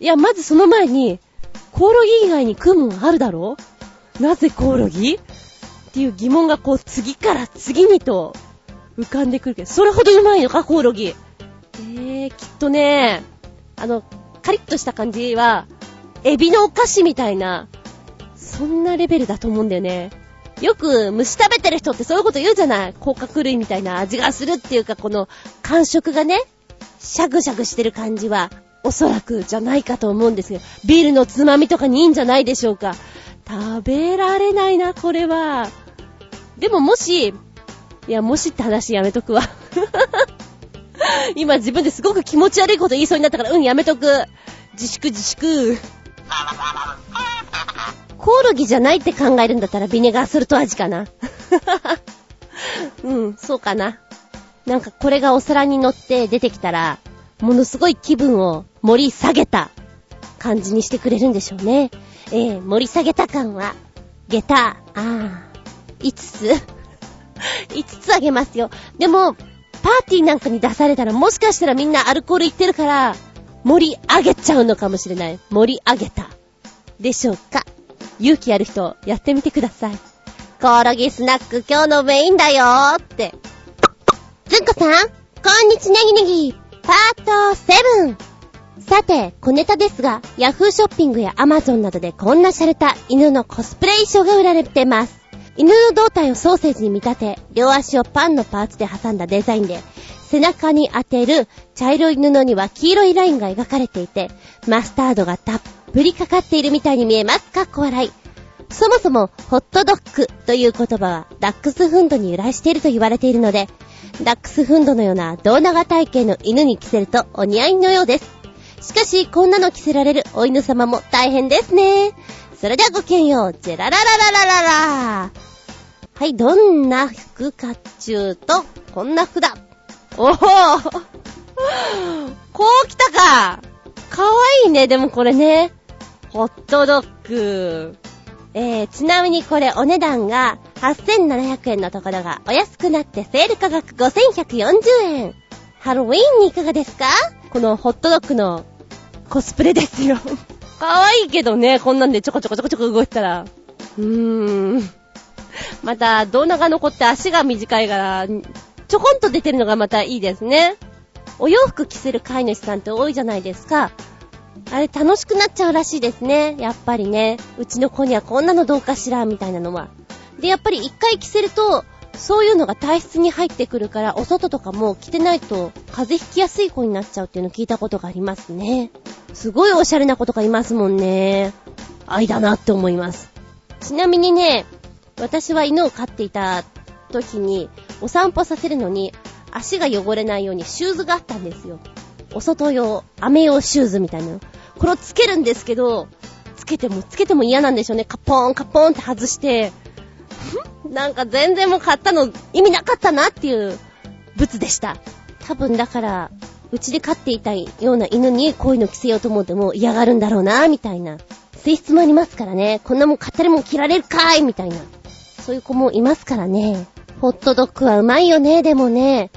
いや、まずその前に、コオロギ以外に食うもんあるだろなぜコオロギ？っていう疑問がこう次から次にと浮かんでくるけど、それほどうまいのか、コオロギ。えー、きっとね、あの、カリッとした感じは、エビのお菓子みたいな、そんなレベルだと思うんだよね。よく虫食べてる人ってそういうこと言うじゃない甲殻類みたいな味がするっていうか、この感触がね、シャグシャグしてる感じは、おそらくじゃないかと思うんですけど、ビールのつまみとかにいいんじゃないでしょうか。食べられないな、これは。でももし、いや、もしって話やめとくわ。今自分ですごく気持ち悪いこと言いそうになったから、うん、やめとく。自粛自粛。コオロギじゃないって考えるんだったらビネガーソルト味かな。うん、そうかな。なんかこれがお皿に乗って出てきたら、ものすごい気分を盛り下げた感じにしてくれるんでしょうね。えー、盛り下げた感は、下駄、あー、5つ ?5 つあげますよ。でも、パーティーなんかに出されたらもしかしたらみんなアルコールいってるから、盛り上げちゃうのかもしれない。盛り上げた。でしょうか勇気ある人、やってみてください。コオロギスナック今日のメインだよーって。ずんこさん、こんにちネギネギ、パート7。さて、小ネタですが、ヤフーショッピングやアマゾンなどでこんな洒落た犬のコスプレ衣装が売られてます。犬の胴体をソーセージに見立て、両足をパンのパーツで挟んだデザインで、背中に当てる茶色い布には黄色いラインが描かれていて、マスタードがたっぷりかかっているみたいに見えます。かっこ笑い。そもそも、ホットドッグという言葉は、ダックスフンドに由来していると言われているので、ダックスフンドのような胴長体型の犬に着せるとお似合いのようです。しかし、こんなの着せられるお犬様も大変ですね。それではごきげんよう。ジェラララララララはい、どんな服かっちゅうと、こんな服だ。おおこう来たかかわいいね、でもこれね。ホットドッグ。えー、ちなみにこれお値段が8700円のところがお安くなってセール価格5140円。ハロウィーンにいかがですか？このホットドッグのコスプレですよ。かわいいけどね、こんなんでちょこちょこちょこちょこ動いたら。うーん。また、胴長残って足が短いから、ちょこんと出てるのがまたいいですね。お洋服着せる飼い主さんって多いじゃないですか。あれ楽しくなっちゃうらしいですね。やっぱりね。うちの子にはこんなのどうかしら、みたいなのは。で、やっぱり一回着せると、そういうのが体質に入ってくるから、お外とかも着てないと風邪ひきやすい子になっちゃうっていうの聞いたことがありますね。すごいおしゃれな子とかいますもんね。愛だなって思います。ちなみにね、私は犬を飼っていた時に、お散歩させるのに、足が汚れないようにシューズがあったんですよ。お外用、雨用シューズみたいなの。これをつけるんですけど、つけてもつけても嫌なんでしょうね。カポーンカポーンって外して、なんか全然もう買ったの意味なかったなっていう物でした。多分だから、うちで飼っていたような犬にこういうの着せようと思っても嫌がるんだろうな、みたいな。性質もありますからね。こんなもん買ったりも着られるかいみたいな。そういう子もいますからね。ホットドッグはうまいよね、でもね。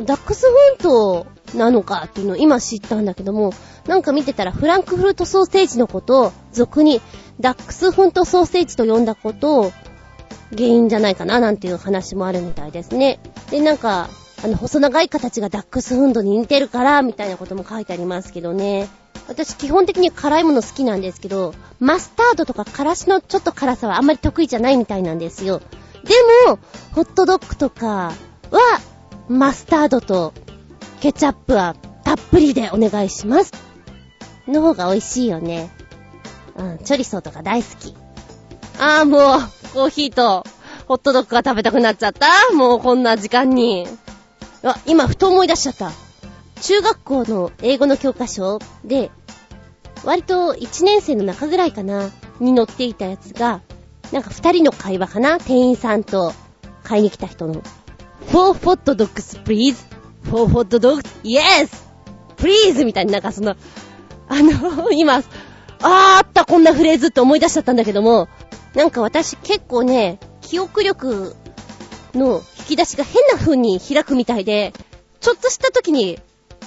ダックスフントなのかっていうのを今知ったんだけども、なんか見てたらフランクフルトソーセージのことを俗にダックスフントソーセージと呼んだことを原因じゃないかななんていう話もあるみたいですね。で、なんか、あの、細長い形がダックスフンドに似てるから、みたいなことも書いてありますけどね。私基本的に辛いもの好きなんですけど、マスタードとか辛子のちょっと辛さはあんまり得意じゃないみたいなんですよ。でも、ホットドッグとかは、マスタードとケチャップはたっぷりでお願いします。の方が美味しいよね。うん、チョリソーとか大好き。あーもう、コーヒーとホットドッグが食べたくなっちゃったもうこんな時間に。あ、今ふと思い出しちゃった。中学校の英語の教科書で、割と1年生の中ぐらいかな、に載っていたやつが、なんか2人の会話かな店員さんと買いに来た人の。For hot dogs please. For hot dogs? Yes! Please! みたいになんかその、あの、今、あーあったこんなフレーズって思い出しちゃったんだけども、なんか私結構ね、記憶力の引き出しが変な風に開くみたいで、ちょっとした時に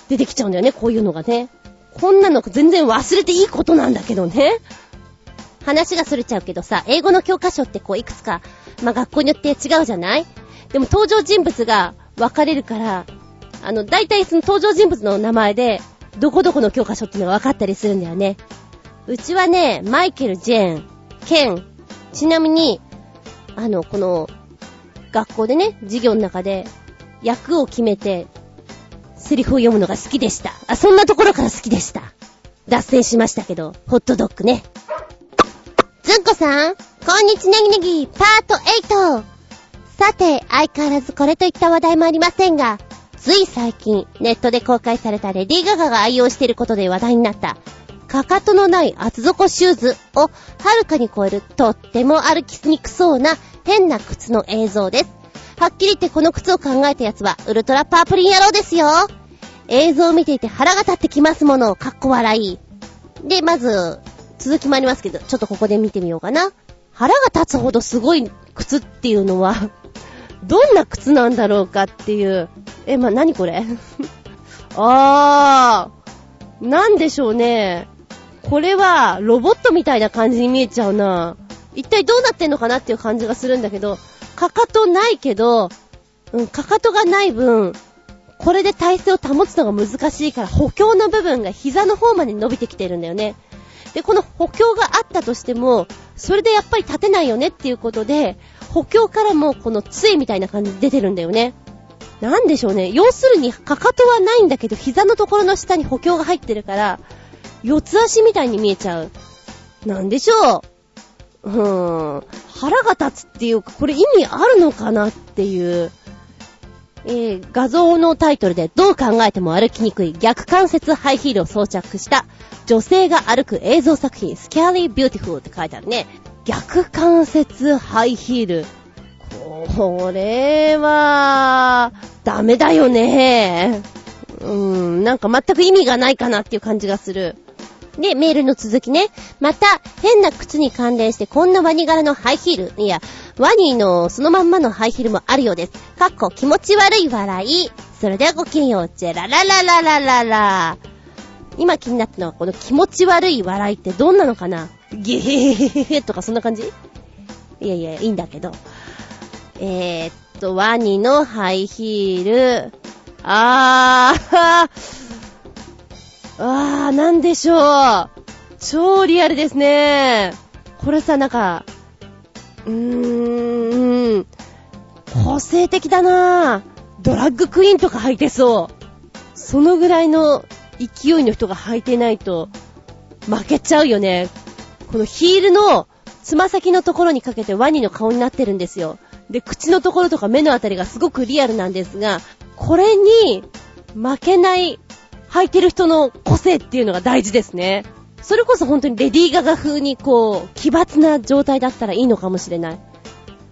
出てきちゃうんだよね、こういうのがね。こんなの全然忘れていいことなんだけどね。話が逸れちゃうけどさ、英語の教科書ってこういくつか、まあ、学校によって違うじゃない？でも登場人物が分かれるから、あの、大体その登場人物の名前で、どこどこの教科書っていうのが分かったりするんだよね。うちはね、マイケル、ジェーン、ケン、ちなみに、あの、この、学校でね、授業の中で、役を決めて、セリフを読むのが好きでした。あ、そんなところから好きでした。脱線しましたけど、ホットドッグね。ずんこさん、こんにちネギネギ、パート8。さて、相変わらずこれといった話題もありませんが、つい最近、ネットで公開されたレディー・ガガが愛用していることで話題になった、かかとのない厚底シューズをはるかに超えるとっても歩きにくそうな変な靴の映像です。はっきり言ってこの靴を考えたやつはウルトラパープリン野郎ですよ。映像を見ていて腹が立ってきますものを、かっこ笑い。で、まず、続きもありますけど、ちょっとここで見てみようかな。腹が立つほどすごい靴っていうのは どんな靴なんだろうかっていう。え、ま、なにこれ？あー、なんでしょうね。これは、ロボットみたいな感じに見えちゃうな。一体どうなってんのかなっていう感じがするんだけど、かかとないけど、うん、かかとがない分、これで体勢を保つのが難しいから補強の部分が膝の方まで伸びてきてるんだよね。で、この補強があったとしても、それでやっぱり立てないよねっていうことで、補強からもこの杖みたいな感じで出てるんだよね。なんでしょうね。要するに、かかとはないんだけど、膝のところの下に補強が入ってるから、四つ足みたいに見えちゃう。なんでしょう？うーん。腹が立つっていうか、これ意味あるのかなっていう。えー、画像のタイトルでどう考えても歩きにくい逆関節ハイヒールを装着した女性が歩く映像作品、 Scary Beautiful って書いてあるね。逆関節ハイヒール。これは、ダメだよね。うーん、なんか全く意味がないかなっていう感じがする。で、メールの続きね。また、変な靴に関連してこんなワニ柄のハイヒール、いや、ワニのそのまんまのハイヒールもあるようです。かっこ気持ち悪い笑い。それではごきげんよう、チェラララララララ。今気になったのはこの気持ち悪い笑いってどんなのかな？ゲヘヘヘヘとかそんな感じ？いやいや、いいんだけど。えー、っと、ワニのハイヒール。あー、あー、なんでしょう。超リアルですね。これさ、なんか、うーん、個性的だなドラッグクイーンとか履いてそう。そのぐらいの勢いの人が履いてないと、負けちゃうよね。このヒールのつま先のところにかけてワニの顔になってるんですよ。で、口のところとか目のあたりがすごくリアルなんですが、これに負けない履いてる人の個性っていうのが大事ですね。それこそ本当にレディーガガ風にこう、奇抜な状態だったらいいのかもしれない。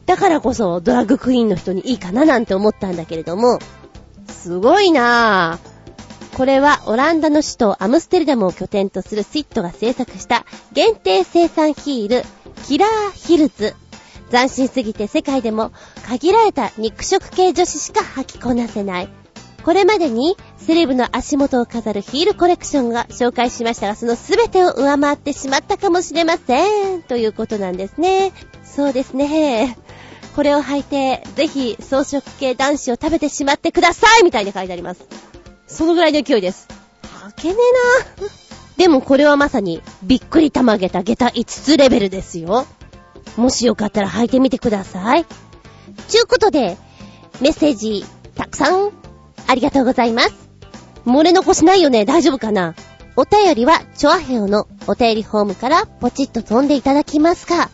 だからこそドラッグクイーンの人にいいかななんて思ったんだけれども、すごいなぁ。これはオランダの首都アムステルダムを拠点とするスイットが制作した限定生産ヒール、キラーヒルズ斬新すぎて世界でも限られた肉食系女子しか履きこなせない。これまでにセレブの足元を飾るヒールコレクションが紹介しましたが、その全てを上回ってしまったかもしれません。ということなんですね。そうですね。これを履いて、ぜひ装飾系男子を食べてしまってくださいみたいに書いてあります。そのぐらいの勢いです。履けねえなでもこれはまさに、びっくりたまげた下駄5つレベルですよ。もしよかったら履いてみてください。ちゅうことで、メッセージ、たくさん、ありがとうございます。漏れ残しないよね。大丈夫かな？お便りは、チョアヘオのお便りフォームからポチッと飛んでいただきますか、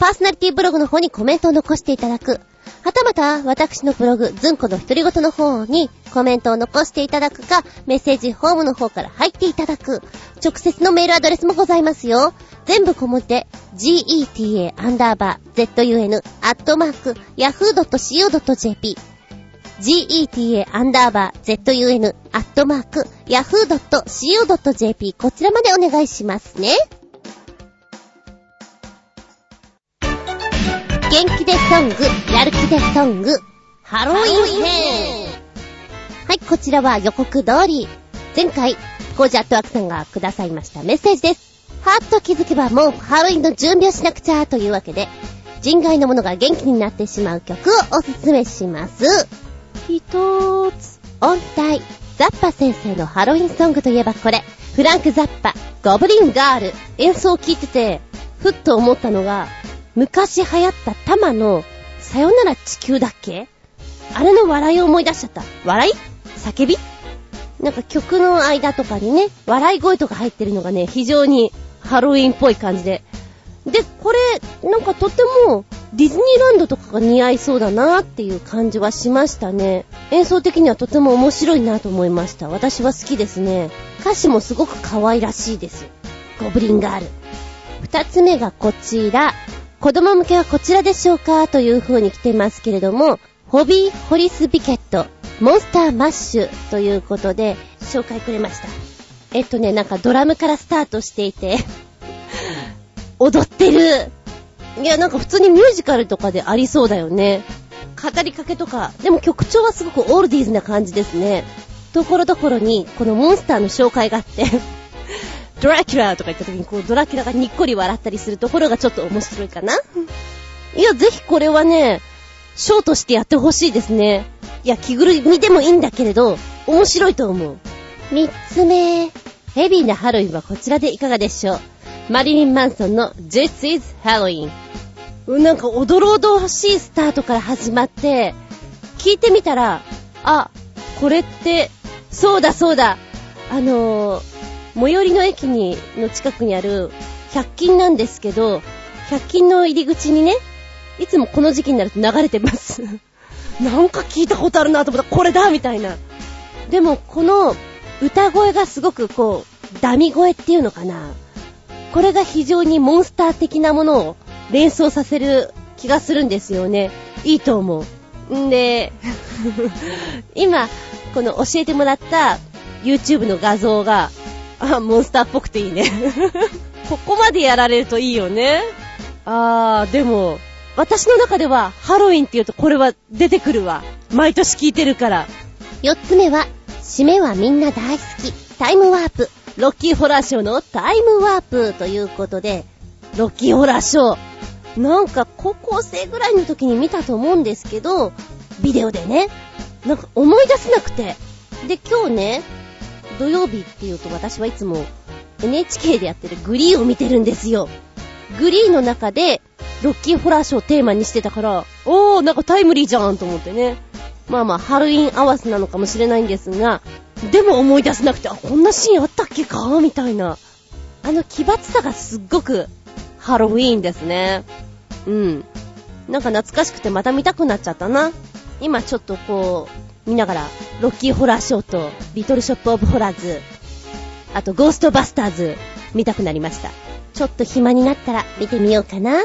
パーソナリティブログの方にコメントを残していただく、はたまた、私のブログ、ズンコの独り言の方にコメントを残していただくか、メッセージフォームの方から入っていただく、直接のメールアドレスもございますよ。全部小文字で、geta geta アンダーバー zun アットマーク yahoo.co.jp こちらまでお願いしますね。元気でソング、やる気でソング、ハロウィン編はい、こちらは予告通り、前回、ゴージャットワークさんがくださいましたメッセージです。はっと気づけばもうハロウィンの準備をしなくちゃというわけで、人外のものが元気になってしまう曲をおすすめします。一つ、音体、ザッパ先生のハロウィンソングといえばこれ、フランク・ザッパ、ゴブリン・ガール、演奏を聴いてて、ふっと思ったのが、昔流行ったタマの、さよなら地球だっけ？あれの笑いを思い出しちゃった。笑い？叫び？なんか曲の間とかにね、笑い声とか入ってるのがね、非常にハロウィンっぽい感じで。で、これ、なんかとても、ディズニーランドとかが似合いそうだなっていう感じはしましたね。演奏的にはとても面白いなと思いました。私は好きですね。歌詞もすごく可愛らしいです。ゴブリンガール。二つ目がこちら。子供向けはこちらでしょうかという風に来てますけれども、ホビーホリスビケット、モンスターマッシュということで紹介くれました。えっとね、なんかドラムからスタートしていて 踊ってる。いや、なんか普通にミュージカルとかでありそうだよね。語りかけとか、でも曲調はすごくオールディーズな感じですね。ところどころに、このモンスターの紹介があって ドラキュラーとか言った時に、こう、ドラキュラーがにっこり笑ったりするところがちょっと面白いかないや、ぜひこれはね、ショーとしてやってほしいですね。いや、着ぐるみでもいいんだけれど、面白いと思う。三つ目。ヘビーなハロウィンはこちらでいかがでしょうマリリン・マンソンの This is Halloween。なんか、おどろおどしいスタートから始まって、聞いてみたら、あ、これって、そうだそうだ。あのー、最寄りの駅に、の近くにある、100均なんですけど、100均の入り口にね、いつもこの時期になると流れてます。なんか聞いたことあるなと思った、これだみたいな。でも、この歌声がすごくこう、ダミ声っていうのかな。これが非常にモンスター的なものを連想させる気がするんですよね。いいと思う。んで、今、この教えてもらった YouTube の画像が、あ、モンスターっぽくていいね。ここまでやられるといいよね。あー、でも、私の中ではハロウィンって言うとこれは出てくるわ。毎年聞いてるから。四つ目は、締めはみんな大好き、タイムワープ。ロッキーホラーショーのタイムワープということで、ロキーホラショー。なんか高校生ぐらいの時に見たと思うんですけど、ビデオでね。なんか思い出せなくて。で、今日ね、土曜日っていうと私はいつも NHK でやってるグリーを見てるんですよ。グリーの中で、ロッキーホラーショーをテーマにしてたから、おー、なんかタイムリーじゃんと思ってね。まあまあ、ハロウィン合わせなのかもしれないんですが、でも思い出せなくて、あ、こんなシーンあったっけか？みたいな。あの奇抜さがすっごくハロウィーンですね。うん。なんか懐かしくてまた見たくなっちゃったな。今ちょっとこう、見ながら、ロッキーホラーショーと、リトルショップオブホラーズ、あとゴーストバスターズ、見たくなりました。ちょっと暇になったら見てみようかな。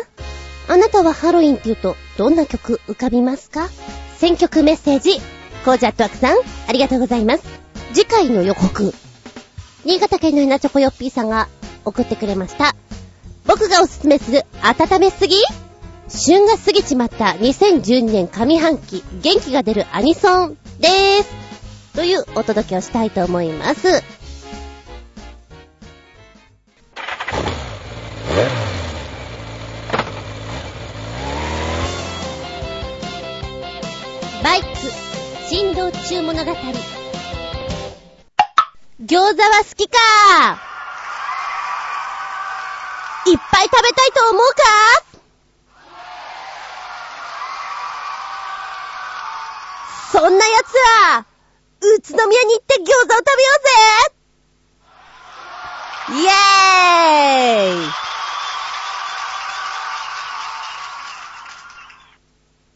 あなたはハロウィンって言うと、どんな曲浮かびますか？選曲メッセージ、コージャットワークさん、ありがとうございます。次回の予告。新潟県のヘナチョコヨッピーさんが送ってくれました。僕がおすすめする温めすぎ？旬が過ぎちまった2012年上半期元気が出るアニソンでーす。というお届けをしたいと思います。バイク、振動中物語。餃子は好きか？ーいっぱい食べたいと思うか？そんな奴ら、宇都宮に行って餃子を食べようぜイエーイ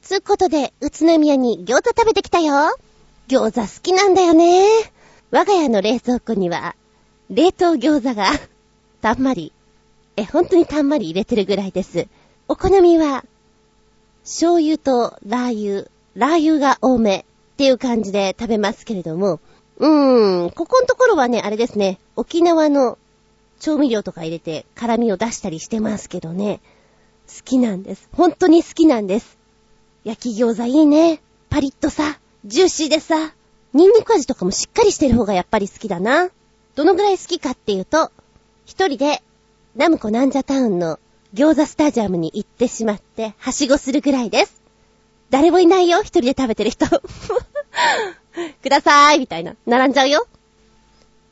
つうことで、宇都宮に餃子食べてきたよ。餃子好きなんだよね。我が家の冷蔵庫には、冷凍餃子が、たんまり、え、本当にたんまり入れてるぐらいです。お好みは、醤油とラー油、ラー油が多めっていう感じで食べますけれども、うーん、ここのところはね、あれですね、沖縄の調味料とか入れて辛味を出したりしてますけどね、好きなんです。本当に好きなんです。焼き餃子いいね。パリッとさ、ジューシーでさ、ニンニク味とかもしっかりしてる方がやっぱり好きだな。どのぐらい好きかっていうと、一人で、ナムコナンジャタウンの餃子スタジアムに行ってしまって、はしごするぐらいです。誰もいないよ、一人で食べてる人。くださーい、みたいな。並んじゃうよ。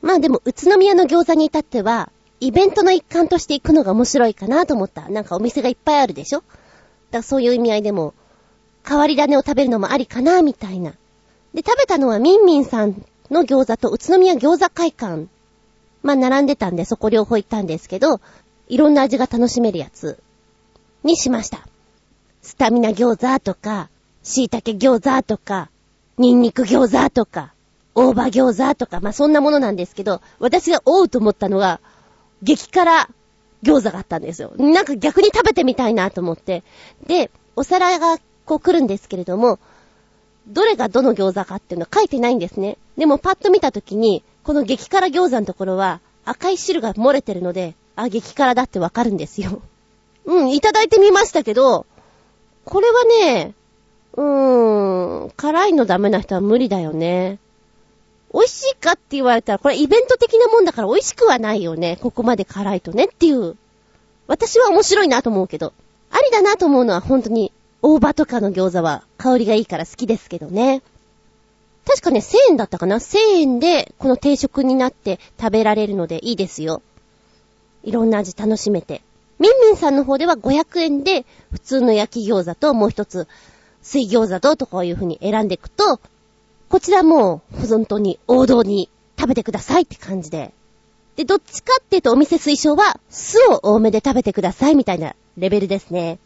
まあでも、宇都宮の餃子に至っては、イベントの一環として行くのが面白いかなと思った。なんかお店がいっぱいあるでしょだからそういう意味合いでも、変わり種を食べるのもありかな、みたいな。で、食べたのはミンミンさんの餃子と宇都宮餃子会館。まあ、並んでたんで、そこ両方行ったんですけど、いろんな味が楽しめるやつにしました。スタミナ餃子とか、椎茸餃子とか、ニンニク餃子とか、大葉餃子とか、まあ、そんなものなんですけど、私がおうと思ったのが、激辛餃子があったんですよ。なんか逆に食べてみたいなと思って。で、お皿がこう来るんですけれども、どれがどの餃子かっていうのは書いてないんですね。でもパッと見たときに、この激辛餃子のところは赤い汁が漏れてるので、あ、激辛だってわかるんですよ。うん、いただいてみましたけど、これはね、うーん、辛いのダメな人は無理だよね。美味しいかって言われたら、これイベント的なもんだから美味しくはないよね。ここまで辛いとねっていう。私は面白いなと思うけど、ありだなと思うのは本当に大葉とかの餃子は香りがいいから好きですけどね。確かね、1000円だったかな ?1000 円でこの定食になって食べられるのでいいですよ。いろんな味楽しめて。ミンミンさんの方では500円で普通の焼き餃子ともう一つ水餃子ととこういう風に選んでいくと、こちらも、本当に王道に食べてくださいって感じで。で、どっちかっていうとお店推奨は、酢を多めで食べてくださいみたいなレベルですね。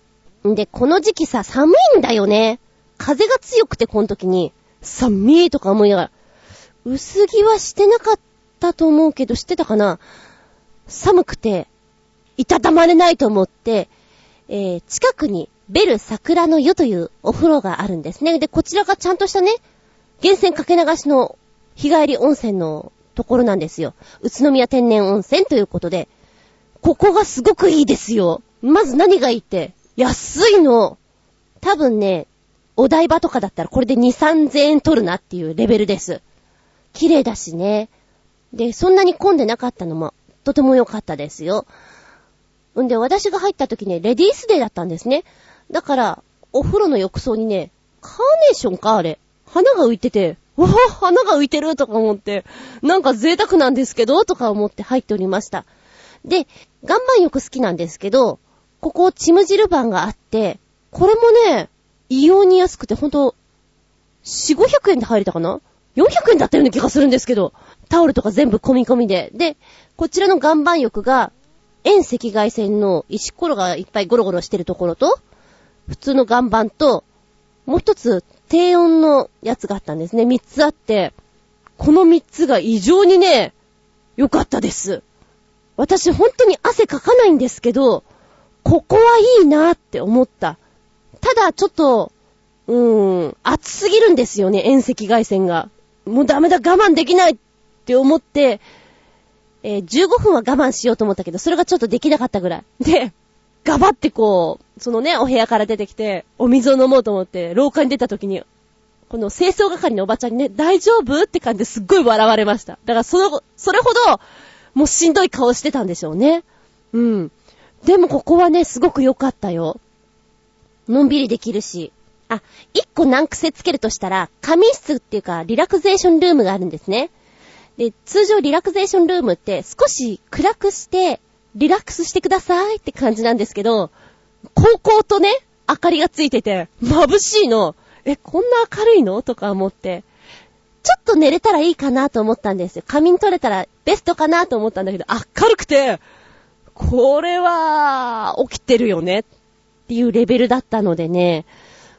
んで、この時期さ、寒いんだよね。風が強くてこの時に、寒いとか思いながら、薄着はしてなかったと思うけど、してたかな寒くて、いたたまれないと思って、えー、近くにベル桜の湯というお風呂があるんですね。で、こちらがちゃんとしたね、源泉かけ流しの日帰り温泉のところなんですよ。宇都宮天然温泉ということで、ここがすごくいいですよ。まず何がいいって、安いの。多分ね、お台場とかだったらこれで2、3000円取るなっていうレベルです。綺麗だしね。で、そんなに混んでなかったのも、とても良かったですよ。んで、私が入った時ね、レディースデーだったんですね。だから、お風呂の浴槽にね、カーネーションかあれ。花が浮いてて、わぁ、花が浮いてるとか思って、なんか贅沢なんですけど、とか思って入っておりました。で、岩盤浴好きなんですけど、ここ、チムジルバンがあって、これもね、異様に安くて、ほんと、4、500円で入れたかな ?400 円だったような気がするんですけど、タオルとか全部込み込みで。で、こちらの岩盤浴が、遠赤外線の石ころがいっぱいゴロゴロしてるところと、普通の岩盤と、もう一つ低温のやつがあったんですね。三つあって、この三つが異常にね、良かったです。私本当に汗かかないんですけど、ここはいいなって思った。ただちょっと、うーん、暑すぎるんですよね、遠赤外線が。もうダメだ、我慢できないって思って、えー、15分は我慢しようと思ったけど、それがちょっとできなかったぐらい。で、ガバってこう、そのね、お部屋から出てきて、お水を飲もうと思って、廊下に出た時に、この清掃係のおばちゃんにね、大丈夫って感じですっごい笑われました。だからその、それほど、もうしんどい顔してたんでしょうね。うん。でもここはね、すごく良かったよ。のんびりできるし。あ、一個難癖つけるとしたら、仮眠室っていうか、リラクゼーションルームがあるんですね。で、通常リラクゼーションルームって少し暗くして、リラックスしてくださいって感じなんですけど、高校とね、明かりがついてて、眩しいの。え、こんな明るいのとか思って。ちょっと寝れたらいいかなと思ったんですよ。仮眠取れたらベストかなと思ったんだけど、明るくて、これは、起きてるよねっていうレベルだったのでね、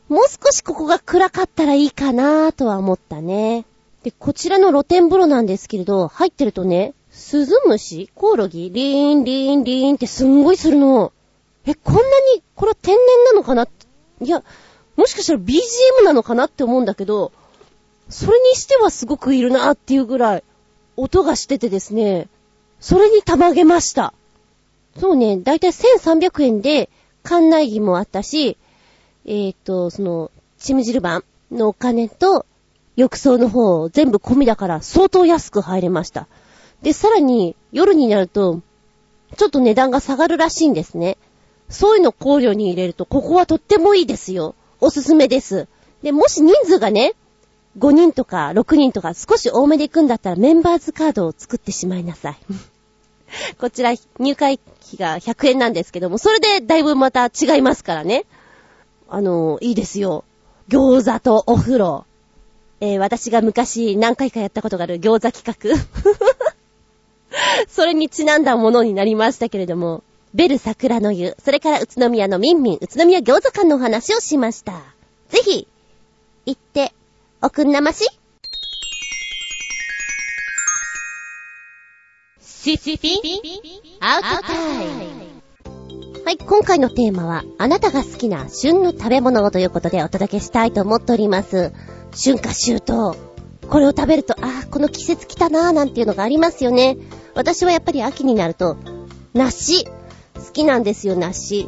もう少しここが暗かったらいいかなとは思ったね。で、こちらの露天風呂なんですけれど、入ってるとね、スズムシコオロギリーン、リーン、リーンってすんごいするの。え、こんなに、これは天然なのかな？いや、もしかしたら BGM なのかなって思うんだけど、それにしてはすごくいるなっていうぐらい、音がしててですね、それにたまげました。そうね、だいたい1300円で、館内着もあったし、えっ、ー、と、その、チムジルバンのお金と、浴槽の方全部込みだから相当安く入れました。で、さらに夜になると、ちょっと値段が下がるらしいんですね。そういうの考慮に入れると、ここはとってもいいですよ。おすすめです。で、もし人数がね、5人とか6人とか少し多めで行くんだったらメンバーズカードを作ってしまいなさい。こちら入会費が100円なんですけども、それでだいぶまた違いますからね。あの、いいですよ。餃子とお風呂。えー、私が昔何回かやったことがある餃子企画。それにちなんだものになりましたけれども、ベル桜の湯、それから宇都宮のミンミン、宇都宮餃子館のお話をしました。ぜひ、行って、おくんなましシシピアウトタイムはい、今回のテーマは、あなたが好きな旬の食べ物をということでお届けしたいと思っております。春夏秋冬。これを食べると、ああ、この季節来たなーなんていうのがありますよね。私はやっぱり秋になると、梨。好きなんですよ、梨。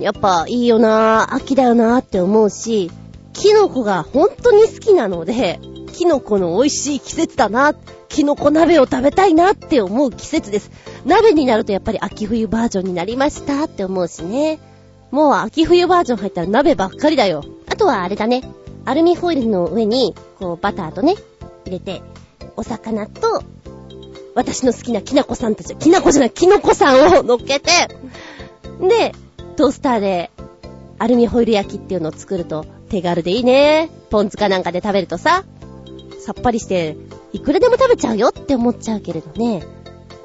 やっぱいいよなー、秋だよなーって思うし、キノコが本当に好きなので、キノコの美味しい季節だな、キノコ鍋を食べたいなって思う季節です。鍋になるとやっぱり秋冬バージョンになりましたって思うしね。もう秋冬バージョン入ったら鍋ばっかりだよ。あとはあれだね。アルミホイルの上に、こうバターとね、入れて、お魚と、私の好きなきなこさんたち、きなこじゃない、きのこさんを乗っけて、で、トースターで、アルミホイル焼きっていうのを作ると手軽でいいね。ポン酢かなんかで食べるとさ。さっぱりして、いくらでも食べちゃうよって思っちゃうけれどね。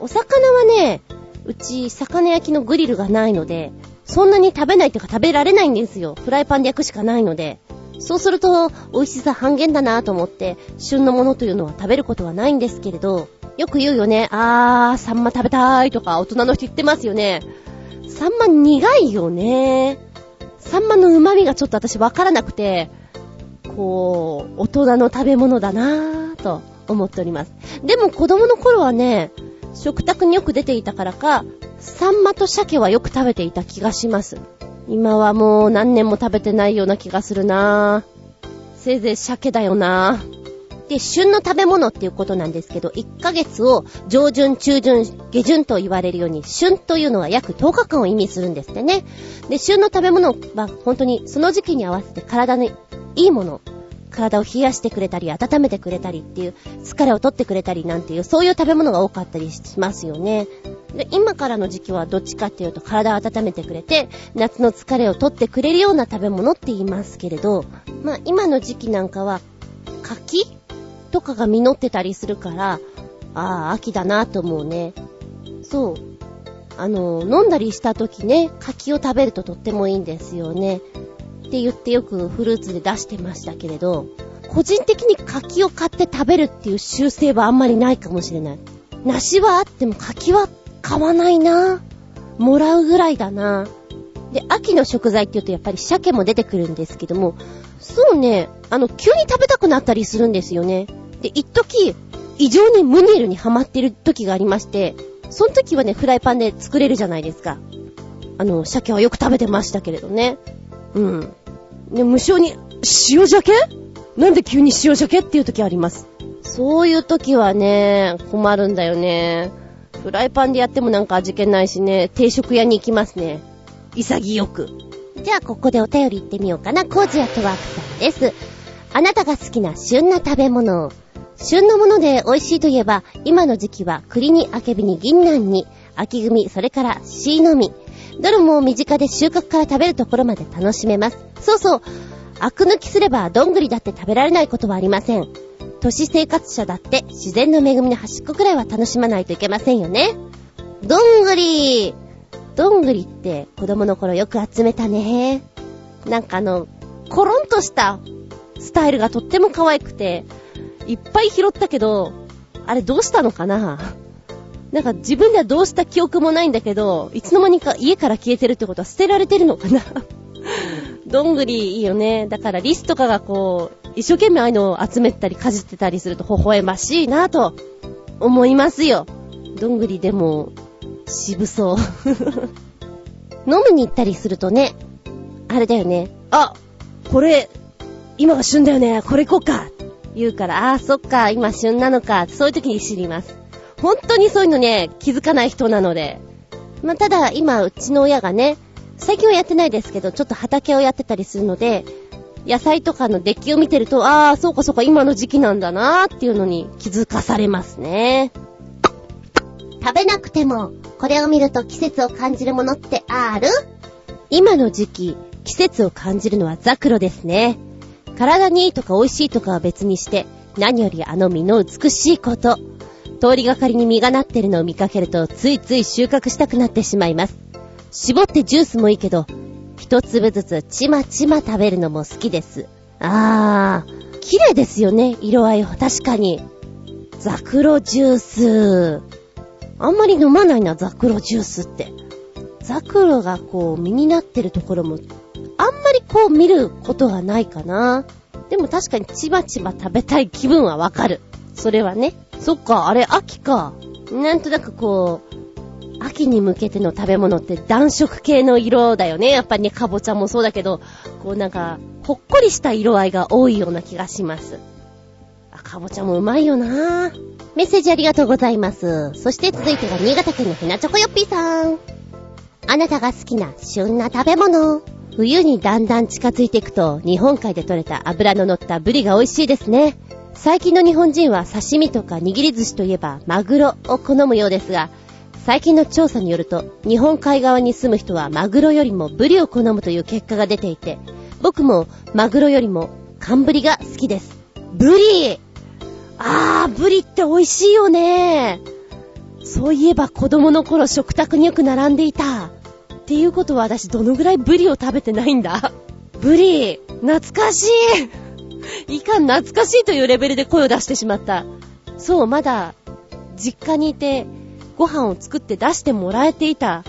お魚はね、うち、魚焼きのグリルがないので、そんなに食べないっていうか食べられないんですよ。フライパンで焼くしかないので。そうすると、美味しさ半減だなと思って、旬のものというのは食べることはないんですけれど、よく言うよね、あー、サンマ食べたいとか、大人の人言ってますよね。サンマ苦いよね。サンマの旨味がちょっと私わからなくて、こう、大人の食べ物だなぁと思っております。でも子供の頃はね、食卓によく出ていたからか、サンマと鮭はよく食べていた気がします。今はもう何年も食べてないような気がするなぁ。せいぜい鮭だよなぁ。で、旬の食べ物っていうことなんですけど、1ヶ月を上旬、中旬、下旬と言われるように、旬というのは約10日間を意味するんですってね。で、旬の食べ物は本当にその時期に合わせて体にいいもの、体を冷やしてくれたり、温めてくれたりっていう、疲れを取ってくれたりなんていう、そういう食べ物が多かったりしますよね。で、今からの時期はどっちかっていうと体を温めてくれて、夏の疲れを取ってくれるような食べ物って言いますけれど、まあ今の時期なんかは、柿とかが実ってたりするから、ああ、秋だなと思うね。そう。あの、飲んだりした時ね、柿を食べるととってもいいんですよね。って言ってよくフルーツで出してましたけれど、個人的に柿を買って食べるっていう習性はあんまりないかもしれない。梨はあっても柿は買わないな。もらうぐらいだな。で、秋の食材って言うとやっぱり鮭も出てくるんですけども、そうね、あの、急に食べたくなったりするんですよね。で、一時、異常にムニエルにハマってる時がありまして、その時はね、フライパンで作れるじゃないですか。あの、鮭はよく食べてましたけれどね。うん。で、無性に、塩鮭？なんで急に塩鮭っていう時あります？そういう時はね、困るんだよね。フライパンでやってもなんか味気ないしね、定食屋に行きますね。潔く。じゃあ、ここでお便り行ってみようかな。コージアットワークさんです。あなたが好きな旬な食べ物。旬のもので美味しいといえば、今の時期は栗にあけびに銀杏に、秋組、それからシーの実。どれも身近で収穫から食べるところまで楽しめます。そうそう。アク抜きすればどんぐりだって食べられないことはありません。都市生活者だって自然の恵みの端っこくらいは楽しまないといけませんよね。どんぐりどんぐりって子供の頃よく集めたね。なんかあの、コロンとしたスタイルがとっても可愛くて、いっぱい拾ったけど、あれどうしたのかな？なんか自分ではどうした記憶もないんだけど、いつの間にか家から消えてるってことは捨てられてるのかなどんぐりいいよね。だからリスとかがこう、一生懸命ああいうのを集めたりかじってたりすると微笑ましいなぁと思いますよ。どんぐりでも、渋そう。飲みに行ったりするとね、あれだよね。あ、これ、今が旬だよね。これ行こうか。言うから、ああ、そっか、今旬なのか、そういう時に知ります。本当にそういうのね、気づかない人なので。まあ、ただ、今、うちの親がね、最近はやってないですけど、ちょっと畑をやってたりするので、野菜とかのデッキを見てると、ああ、そうかそうか、今の時期なんだなーっていうのに気づかされますね。食べなくても、これを見ると季節を感じるものってある？今の時期、季節を感じるのはザクロですね。体にいいとか美味しいとかは別にして、何よりあの実の美しいこと。通りがかりに実がなってるのを見かけると、ついつい収穫したくなってしまいます。絞ってジュースもいいけど、一粒ずつちまちま食べるのも好きです。あー、綺麗ですよね、色合いは確かに。ザクロジュース。あんまり飲まないな、ザクロジュースって。ザクロがこう実になってるところもあんまりこう見ることはないかな。でも確かにちまちま食べたい気分はわかる。それはね。そっか、あれ秋か。なんとなくこう、秋に向けての食べ物って暖色系の色だよね。やっぱりね、かぼちゃもそうだけど、こうなんか、ほっこりした色合いが多いような気がします。あ、かぼちゃもうまいよなメッセージありがとうございます。そして続いては新潟県のひなチョコヨッピーさん。あなたが好きな旬な食べ物。冬にだんだん近づいていくと、日本海で採れた脂の乗ったブリが美味しいですね。最近の日本人は刺身とか握り寿司といえばマグロを好むようですが、最近の調査によると、日本海側に住む人はマグロよりもブリを好むという結果が出ていて、僕もマグロよりも寒ブリが好きです。ブリあーブリって美味しいよね。そういえば子供の頃食卓によく並んでいた。っていうことは私どのぐらいブリを食べてないんだ?ブリ、懐かしい。いかん懐かしいというレベルで声を出してしまった。そう、まだ、実家にいて、ご飯を作って出してもらえていた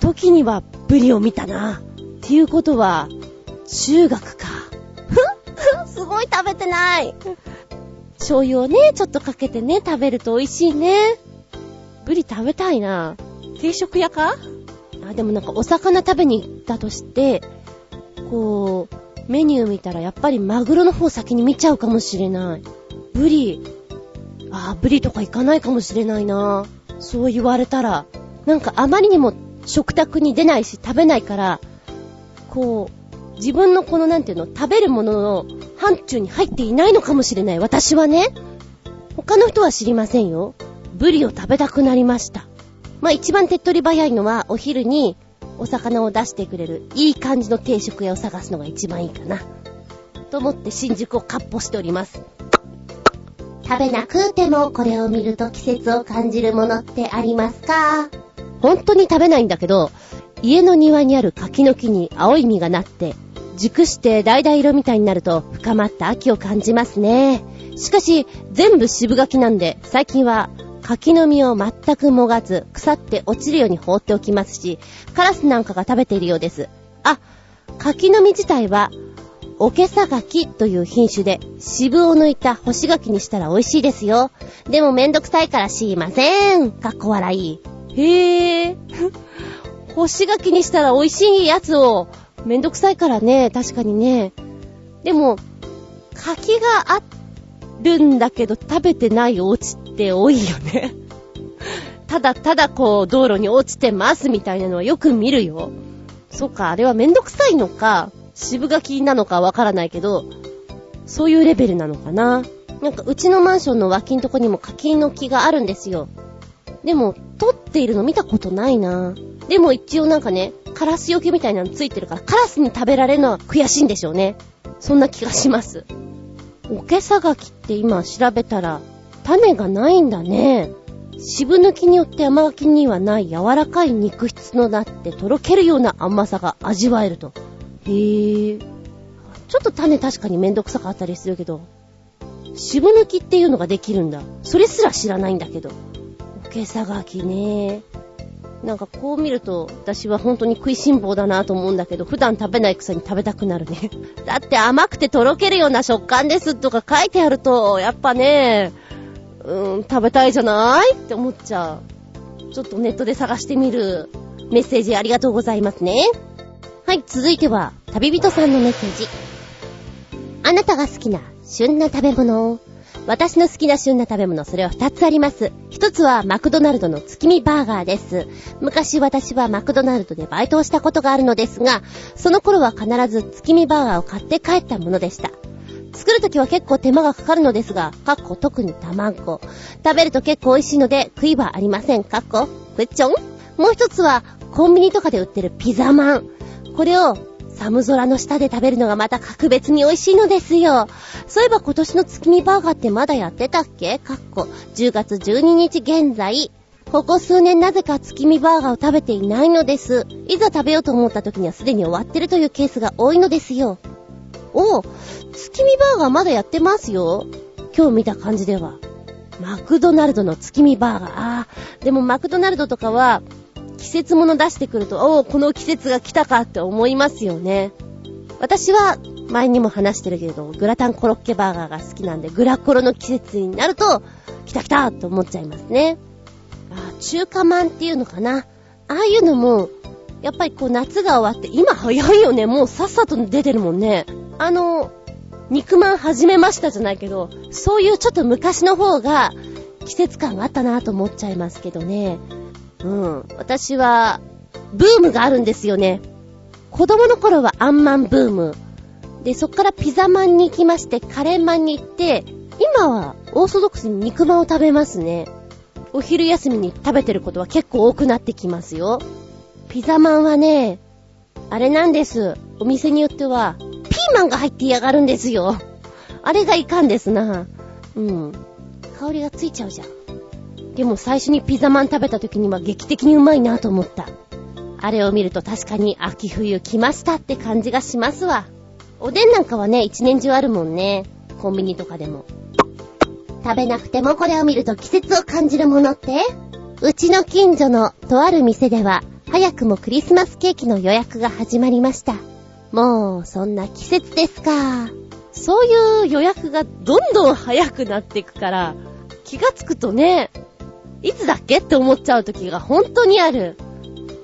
時にはブリを見たな。っていうことは、中学か。すごい食べてない。醤油をね、ちょっとかけてね、食べると美味しいね。ブリ食べたいな。定食屋か？あ、でもなんかお魚食べに行ったとして、こう、メニュー見たらやっぱりマグロの方先に見ちゃうかもしれない。ブリ、あ、ブリとか行かないかもしれないな。そう言われたら、なんかあまりにも食卓に出ないし食べないから、こう、自分のこのなんていうの、食べるものの範疇に入っていないのかもしれない。私はね。他の人は知りませんよ。ブリを食べたくなりました。まあ一番手っ取り早いのはお昼にお魚を出してくれるいい感じの定食屋を探すのが一番いいかな。と思って新宿をかっ歩しております。食べなくてもこれを見ると季節を感じるものってありますか？本当に食べないんだけど、家の庭にある柿の木に青い実がなって、熟して橙色みたいになると深まった秋を感じますね。しかし、全部渋柿なんで、最近は柿の実を全くもがず、腐って落ちるように放っておきますし、カラスなんかが食べているようです。あ、柿の実自体は、おけさ柿という品種で、渋を抜いた干し柿にしたら美味しいですよ。でもめんどくさいから知りません。かっこ笑い。へぇー。干し柿にしたら美味しいやつを、めんどくさいからね、確かにね。でも、柿があっるんだけど食べてないお家って多いよね。ただただこう道路に落ちてますみたいなのはよく見るよ。そっか、あれはめんどくさいのか、渋柿なのかわからないけど、そういうレベルなのかな。なんかうちのマンションの脇んとこにも柿の木があるんですよ。でも、取っているの見たことないな。でも一応なんかね、カラスよけみたいなのついてるから、カラスに食べられるのは悔しいんでしょうね。そんな気がします。おけさがきって今調べたら、種がないんだね。渋抜きによって甘柿にはない柔らかい肉質のなってとろけるような甘さが味わえると。へぇ。ちょっと種確かにめんどくさかったりするけど、渋抜きっていうのができるんだ。それすら知らないんだけど。おけさがきねなんかこう見ると、私は本当に食いしん坊だなと思うんだけど、普段食べないくせに食べたくなるね。だって甘くてとろけるような食感ですとか書いてあると、やっぱね、うん、食べたいじゃないって思っちゃう。ちょっとネットで探してみる。メッセージありがとうございますね。はい、続いては、旅人さんのメッセージ。あなたが好きな旬な食べ物を私の好きな旬な食べ物、それは二つあります。一つはマクドナルドの月見バーガーです。昔私はマクドナルドでバイトをしたことがあるのですが、その頃は必ず月見バーガーを買って帰ったものでした。作るときは結構手間がかかるのですが、かっこ特に卵。食べると結構美味しいので、悔いはありません。かっこクッチョンもう一つは、コンビニとかで売ってるピザマン。これを寒空の下で食べるのがまた格別に美味しいのですよ。そういえば今年の月見バーガーってまだやってたっけ？かっこ、10月12日現在、ここ数年なぜか月見バーガーを食べていないのです。いざ食べようと思った時にはすでに終わってるというケースが多いのですよ。おう月見バーガーまだやってますよ。今日見た感じでは。マクドナルドの月見バーガー。あー、でもマクドナルドとかは、季節物出してくると、おお、この季節が来たかって思いますよね。私は、前にも話してるけれど、グラタンコロッケバーガーが好きなんで、グラコロの季節になると、来た来たと思っちゃいますね。あ中華まんっていうのかな。ああいうのも、やっぱりこう夏が終わって、今早いよね。もうさっさと出てるもんね。あの、肉まん始めましたじゃないけど、そういうちょっと昔の方が季節感があったなと思っちゃいますけどね。うん。私は、ブームがあるんですよね。子供の頃はアンマンブーム。で、そっからピザマンに行きまして、カレーマンに行って、今はオーソドックスに肉まんを食べますね。お昼休みに食べてることは結構多くなってきますよ。ピザマンはね、あれなんです。お店によっては、ピーマンが入って嫌がるんですよ。あれがいかんですな。うん。香りがついちゃうじゃん。でも最初にピザマン食べた時には劇的にうまいなと思った。あれを見ると確かに秋冬来ましたって感じがしますわ。おでんなんかはね、一年中あるもんね。コンビニとかでも。食べなくてもこれを見ると季節を感じるものって？うちの近所のとある店では、早くもクリスマスケーキの予約が始まりました。もう、そんな季節ですか。そういう予約がどんどん早くなっていくから、気がつくとね、いつだっけ？って思っちゃう時が本当にある。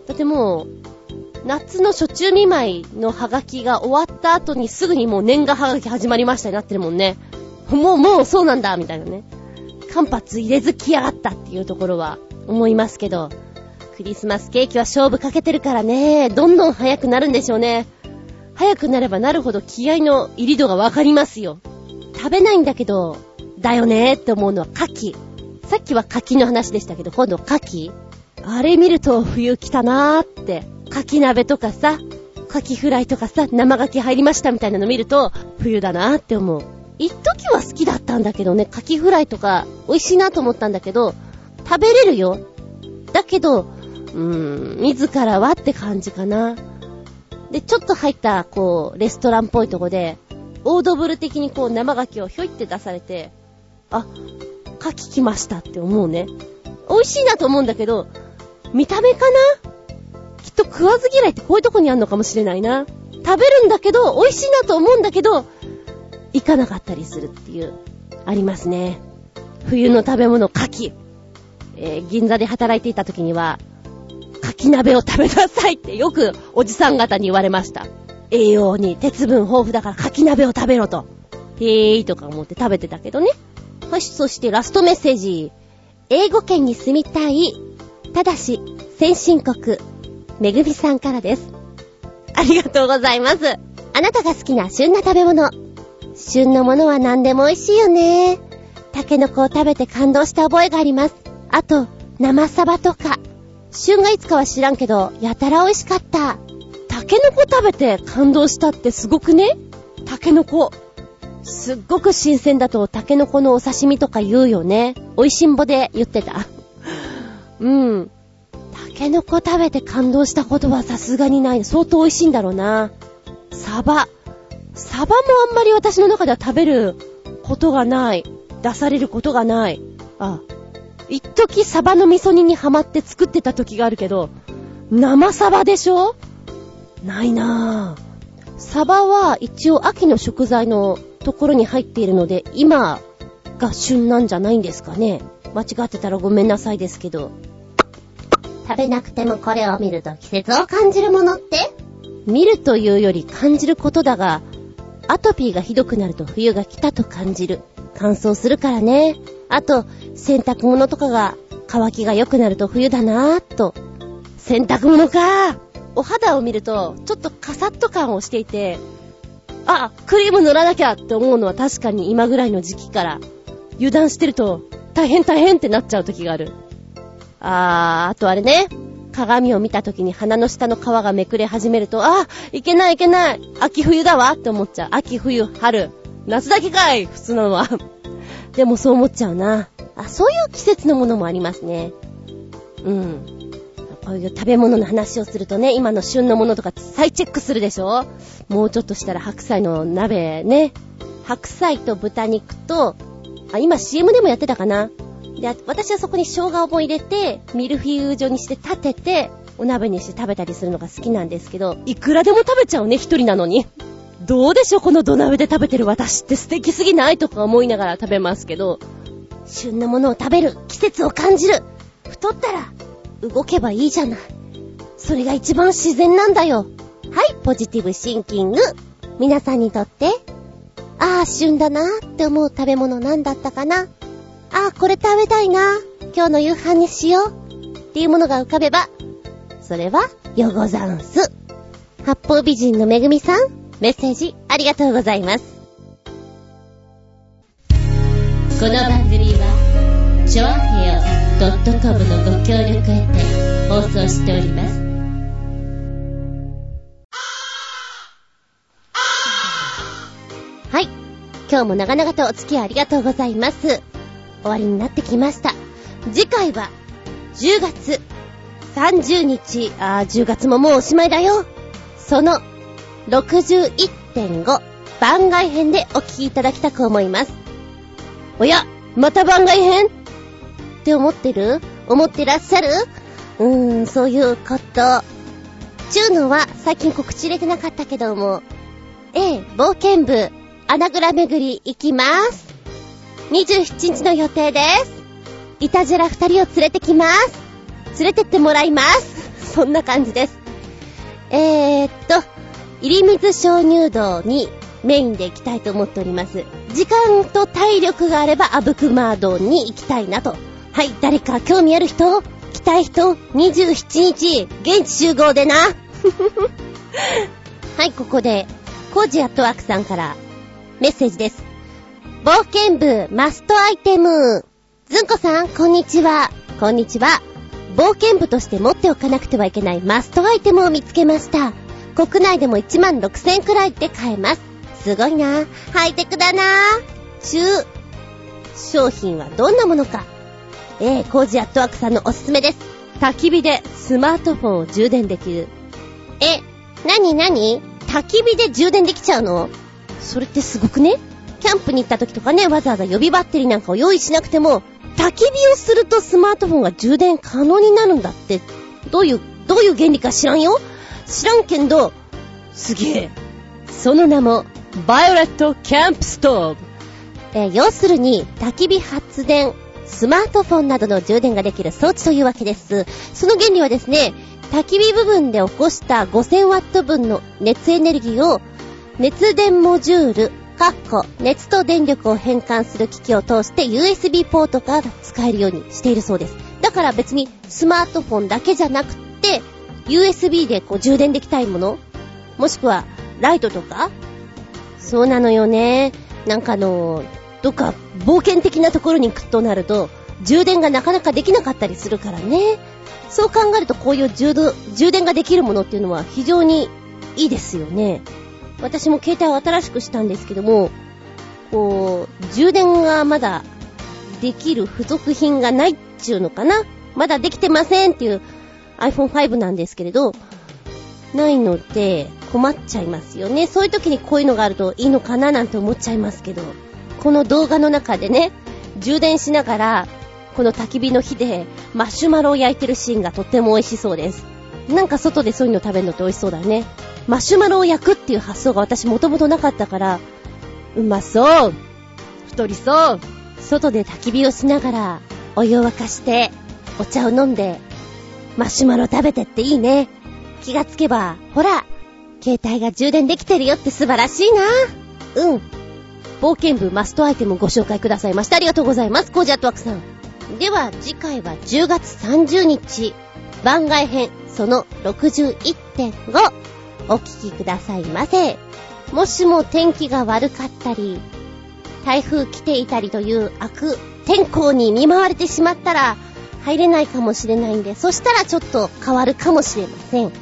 だってもう、夏の初中見舞いのハガキが終わった後にすぐにもう年賀ハガキ始まりましたになってるもんね。もう、もうそうなんだ、みたいなね。間髪入れず来やがったっていうところは思いますけど、クリスマスケーキは勝負かけてるからね、どんどん早くなるんでしょうね。早くなればなるほど気合の入り度がわかりますよ。食べないんだけど、だよねーって思うのは牡蠣。さっきは牡蠣の話でしたけど、今度牡蠣あれ見ると冬来たなーって、牡蠣鍋とかさ、牡蠣フライとかさ、生牡蠣入りましたみたいなの見ると、冬だなーって思う。一時は好きだったんだけどね、牡蠣フライとか美味しいなと思ったんだけど、食べれるよ。だけど、うーん、自らはって感じかな。で、ちょっと入った、こう、レストランっぽいとこで、オードブル的にこう生牡蠣をひょいって出されて、あ、牡蠣来ましたって思うね。美味しいなと思うんだけど、見た目かな？きっと食わず嫌いってこういうとこにあんのかもしれないな。食べるんだけど、美味しいなと思うんだけど、行かなかったりするっていう、ありますね。冬の食べ物、牡蠣。えー、銀座で働いていた時には、牡蠣鍋を食べなさいってよくおじさん方に言われました。栄養に鉄分豊富だから牡蠣鍋を食べろと。へーとか思って食べてたけどね。そしてラストメッセージ。英語圏に住みたい。ただし、先進国。めぐみさんからです。ありがとうございます。あなたが好きな旬な食べ物。旬のものは何でも美味しいよね。タケノコを食べて感動した覚えがあります。あと、生サバとか。旬がいつかは知らんけど、やたら美味しかった。タケノコ食べて感動したってすごくねタケノコ。すっごく新鮮だとタケノコのお刺身とか言うよね。美味しんぼで言ってた。うん。タケノコ食べて感動したことはさすがにない。相当美味しいんだろうな。サバ。サバもあんまり私の中では食べることがない。出されることがない。あ、一時サバの味噌煮にハマって作ってた時があるけど、生サバでしょ？ないなぁ。サバは一応秋の食材のところに入っているので、今が旬なんじゃないんですかね。間違ってたらごめんなさいですけど。食べなくてもこれを見ると季節を感じるものって？見るというより感じることだが、アトピーがひどくなると冬が来たと感じる。乾燥するからね。あと、洗濯物とかが乾きが良くなると冬だなぁと。洗濯物かお肌を見ると、ちょっとカサッと感をしていて、あ、クリーム塗らなきゃって思うのは確かに今ぐらいの時期から、油断してると、大変大変ってなっちゃう時がある。あー、あとあれね。鏡を見た時に鼻の下の皮がめくれ始めると、あ、いけないいけない。秋冬だわって思っちゃう。秋冬、春。夏だけかい普通なのは。でもそう思っちゃうな。あ、そういう季節のものもありますね。うん。こういう食べ物の話をするとね、今の旬のものとか再チェックするでしょ？もうちょっとしたら白菜の鍋ね。白菜と豚肉と、あ、今 CM でもやってたかな？で、私はそこに生姜をも入れて、ミルフィーユ状にして立てて、お鍋にして食べたりするのが好きなんですけど、いくらでも食べちゃうね、一人なのに。どうでしょうこの土鍋で食べてる私って素敵すぎないとか思いながら食べますけど、旬のものを食べる、季節を感じる。太ったら、動けばいいじゃない。それが一番自然なんだよ。はい、ポジティブシンキング。皆さんにとって、ああ、旬だなって思う食べ物なんだったかな。ああ、これ食べたいな。今日の夕飯にしよう。っていうものが浮かべば、それは、よござんす。八方美人のめぐみさん、メッセージありがとうございます。この番組は、ショアヘオ .com のご協力へて放送しております。はい。今日も長々とお付き合いありがとうございます。終わりになってきました。次回は、10月30日、あー10月ももうおしまいだよ。その、61.5番外編でお聞きいただきたく思います。おや、また番外編？って思ってる？思ってらっしゃる？うーん、そういうこと。ちゅうのは、最近告知入れてなかったけども、ええ、冒険部、穴蔵巡り行きます。27日の予定です。いたじら二人を連れてきます。連れてってもらいます。そんな感じです。えー、っと、入水鍾乳洞にメインで行きたいと思っております。時間と体力があれば、アブクマー洞に行きたいなと。はい、誰か興味ある人？来たい人 ?27 日、現地集合でな。はい、ここで、コージアットワークさんからメッセージです。冒険部マストアイテム。ずんこさん、こんにちは。こんにちは。冒険部として持っておかなくてはいけないマストアイテムを見つけました。国内でも1万6000くらいで買えます。すごいな。ハイテクだな。中、商品はどんなものか。えー、コージアットワークさんのおすすめです。焚き火でスマートフォンを充電できる。え、なになに焚き火で充電できちゃうの？それってすごくね？キャンプに行った時とかね、わざわざ予備バッテリーなんかを用意しなくても、焚き火をするとスマートフォンが充電可能になるんだって、どういう、どういう原理か知らんよ？知らんけんど、すげえ。その名も、 BioLite CampStove。えー要するに、焚き火発電、スマートフォンなどの充電ができる装置というわけです。その原理はですね、焚き火部分で起こした5000ワット分の熱エネルギーを熱電モジュール、かっこ熱と電力を変換する機器を通して USB ポートが使えるようにしているそうです。だから別にスマートフォンだけじゃなくて、USB でこう充電できたいものもしくはライトとか？そうなのよね。なんかあの、どっか冒険的なところに行くとなると、充電がなかなかできなかったりするからね。そう考えるとこういう充充電ができるものっていうのは非常にいいですよね。私も携帯を新しくしたんですけども、こう、充電がまだできる付属品がないっちゅうのかなまだできてませんっていう iPhone5 なんですけれど、ないので困っちゃいますよね。そういう時にこういうのがあるといいのかななんて思っちゃいますけど、この動画の中でね、充電しながら、この焚き火の火でマシュマロを焼いてるシーンがとっても美味しそうです。なんか外でそういうの食べるのって美味しそうだね。マシュマロを焼くっていう発想が私もともとなかったから、うまそう太りそう外で焚き火をしながら、お湯を沸かして、お茶を飲んで、マシュマロ食べてっていいね。気がつけば、ほら、携帯が充電できてるよって素晴らしいな。うん。冒険部マストアイテムをご紹介くださいました。ありがとうございます。コージャットワークさん。では、次回は10月30日、番外編、その61.5、お聞きくださいませ。もしも天気が悪かったり、台風来ていたりという悪天候に見舞われてしまったら、入れないかもしれないんで、そしたらちょっと変わるかもしれません。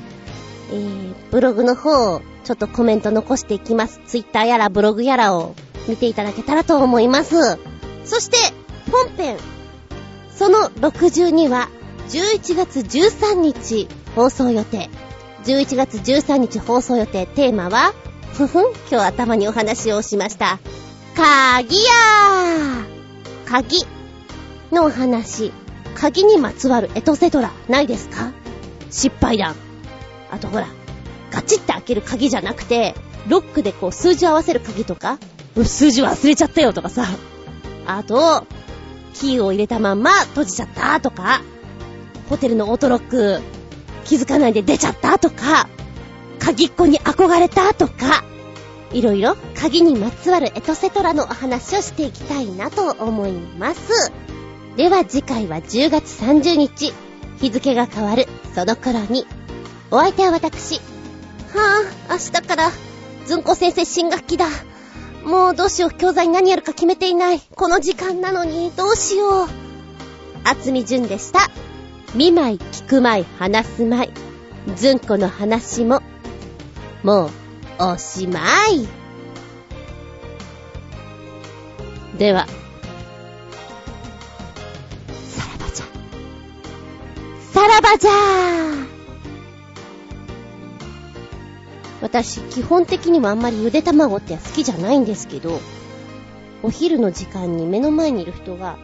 えー、ブログの方、ちょっとコメント残していきます。ツイッターやらブログやらを見ていただけたらと思います。そして、本編、その62は、11月13日放送予定。11月13日放送予定テーマは、ふふん、今日頭にお話をしました。鍵やー鍵のお話。鍵にまつわるエトセトラないですか？失敗談。あとほら、ガチって開ける鍵じゃなくて、ロックでこう数字合わせる鍵とか、数字忘れちゃったよとかさ。あと、キーを入れたまんま閉じちゃったとか、ホテルのオートロック気づかないで出ちゃったとか、鍵っ子に憧れたとか、いろいろ鍵にまつわるエトセトラのお話をしていきたいなと思います。では次回は10月30日、日付が変わるその頃に、お相手は私。はぁ、明日から、ずんこ先生新学期だ。もうどうしよう、教材何やるか決めていない。この時間なのに、どうしよう。あつみじゅんでした。見舞い、聞く舞い、話す舞い。ずんこの話も、もう、おしまい。では、さらばじゃ。さらばじゃー私、基本的にもあんまりゆで卵って好きじゃないんですけど、お昼の時間に目の前にいる人が、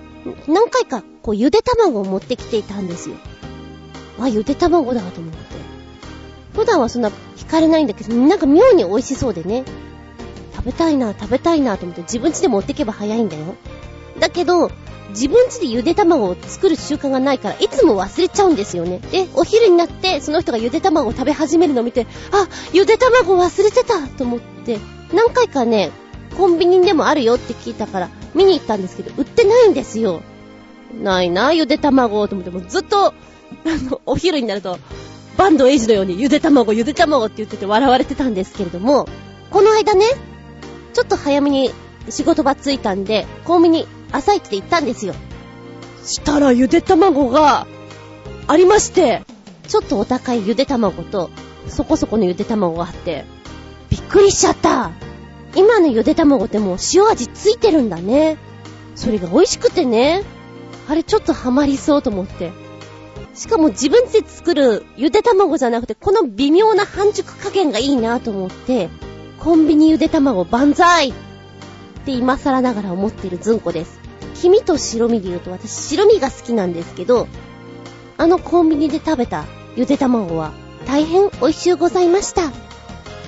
何回かこうゆで卵を持ってきていたんですよ。あ、ゆで卵だと思って。普段はそんな惹かれないんだけど、なんか妙に美味しそうでね。食べたいな、食べたいなと思って自分家で持ってけば早いんだよ。だけど、自分家でゆで卵を作る習慣がないから、いつも忘れちゃうんですよね。で、お昼になって、その人がゆで卵を食べ始めるのを見て、あ、ゆで卵忘れてたと思って、何回かね、コンビニでもあるよって聞いたから、見に行ったんですけど、売ってないんですよ。ないな、ゆで卵と思って、もずっと、あの、お昼になると、バンドエイジのようにゆで卵、ゆで卵って言ってて笑われてたんですけれども、この間ね、ちょっと早めに仕事場着いたんで、コンビニ朝一で行ったんですよ。したらゆで卵がありまして、ちょっとお高いゆで卵と、そこそこのゆで卵があって、びっくりしちゃった。今のゆで卵ってもう塩味ついてるんだね。それが美味しくてね。あれちょっとハマりそうと思って。しかも自分で作るゆで卵じゃなくて、この微妙な半熟加減がいいなと思って、コンビニゆで卵万歳って今更ながら思っているずんこです。黄身と白身で言うと私白身が好きなんですけど、あのコンビニで食べたゆで卵は大変美味しゅうございました。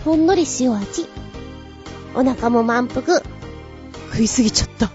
ほんのり塩味。お腹も満腹。食いすぎちゃった。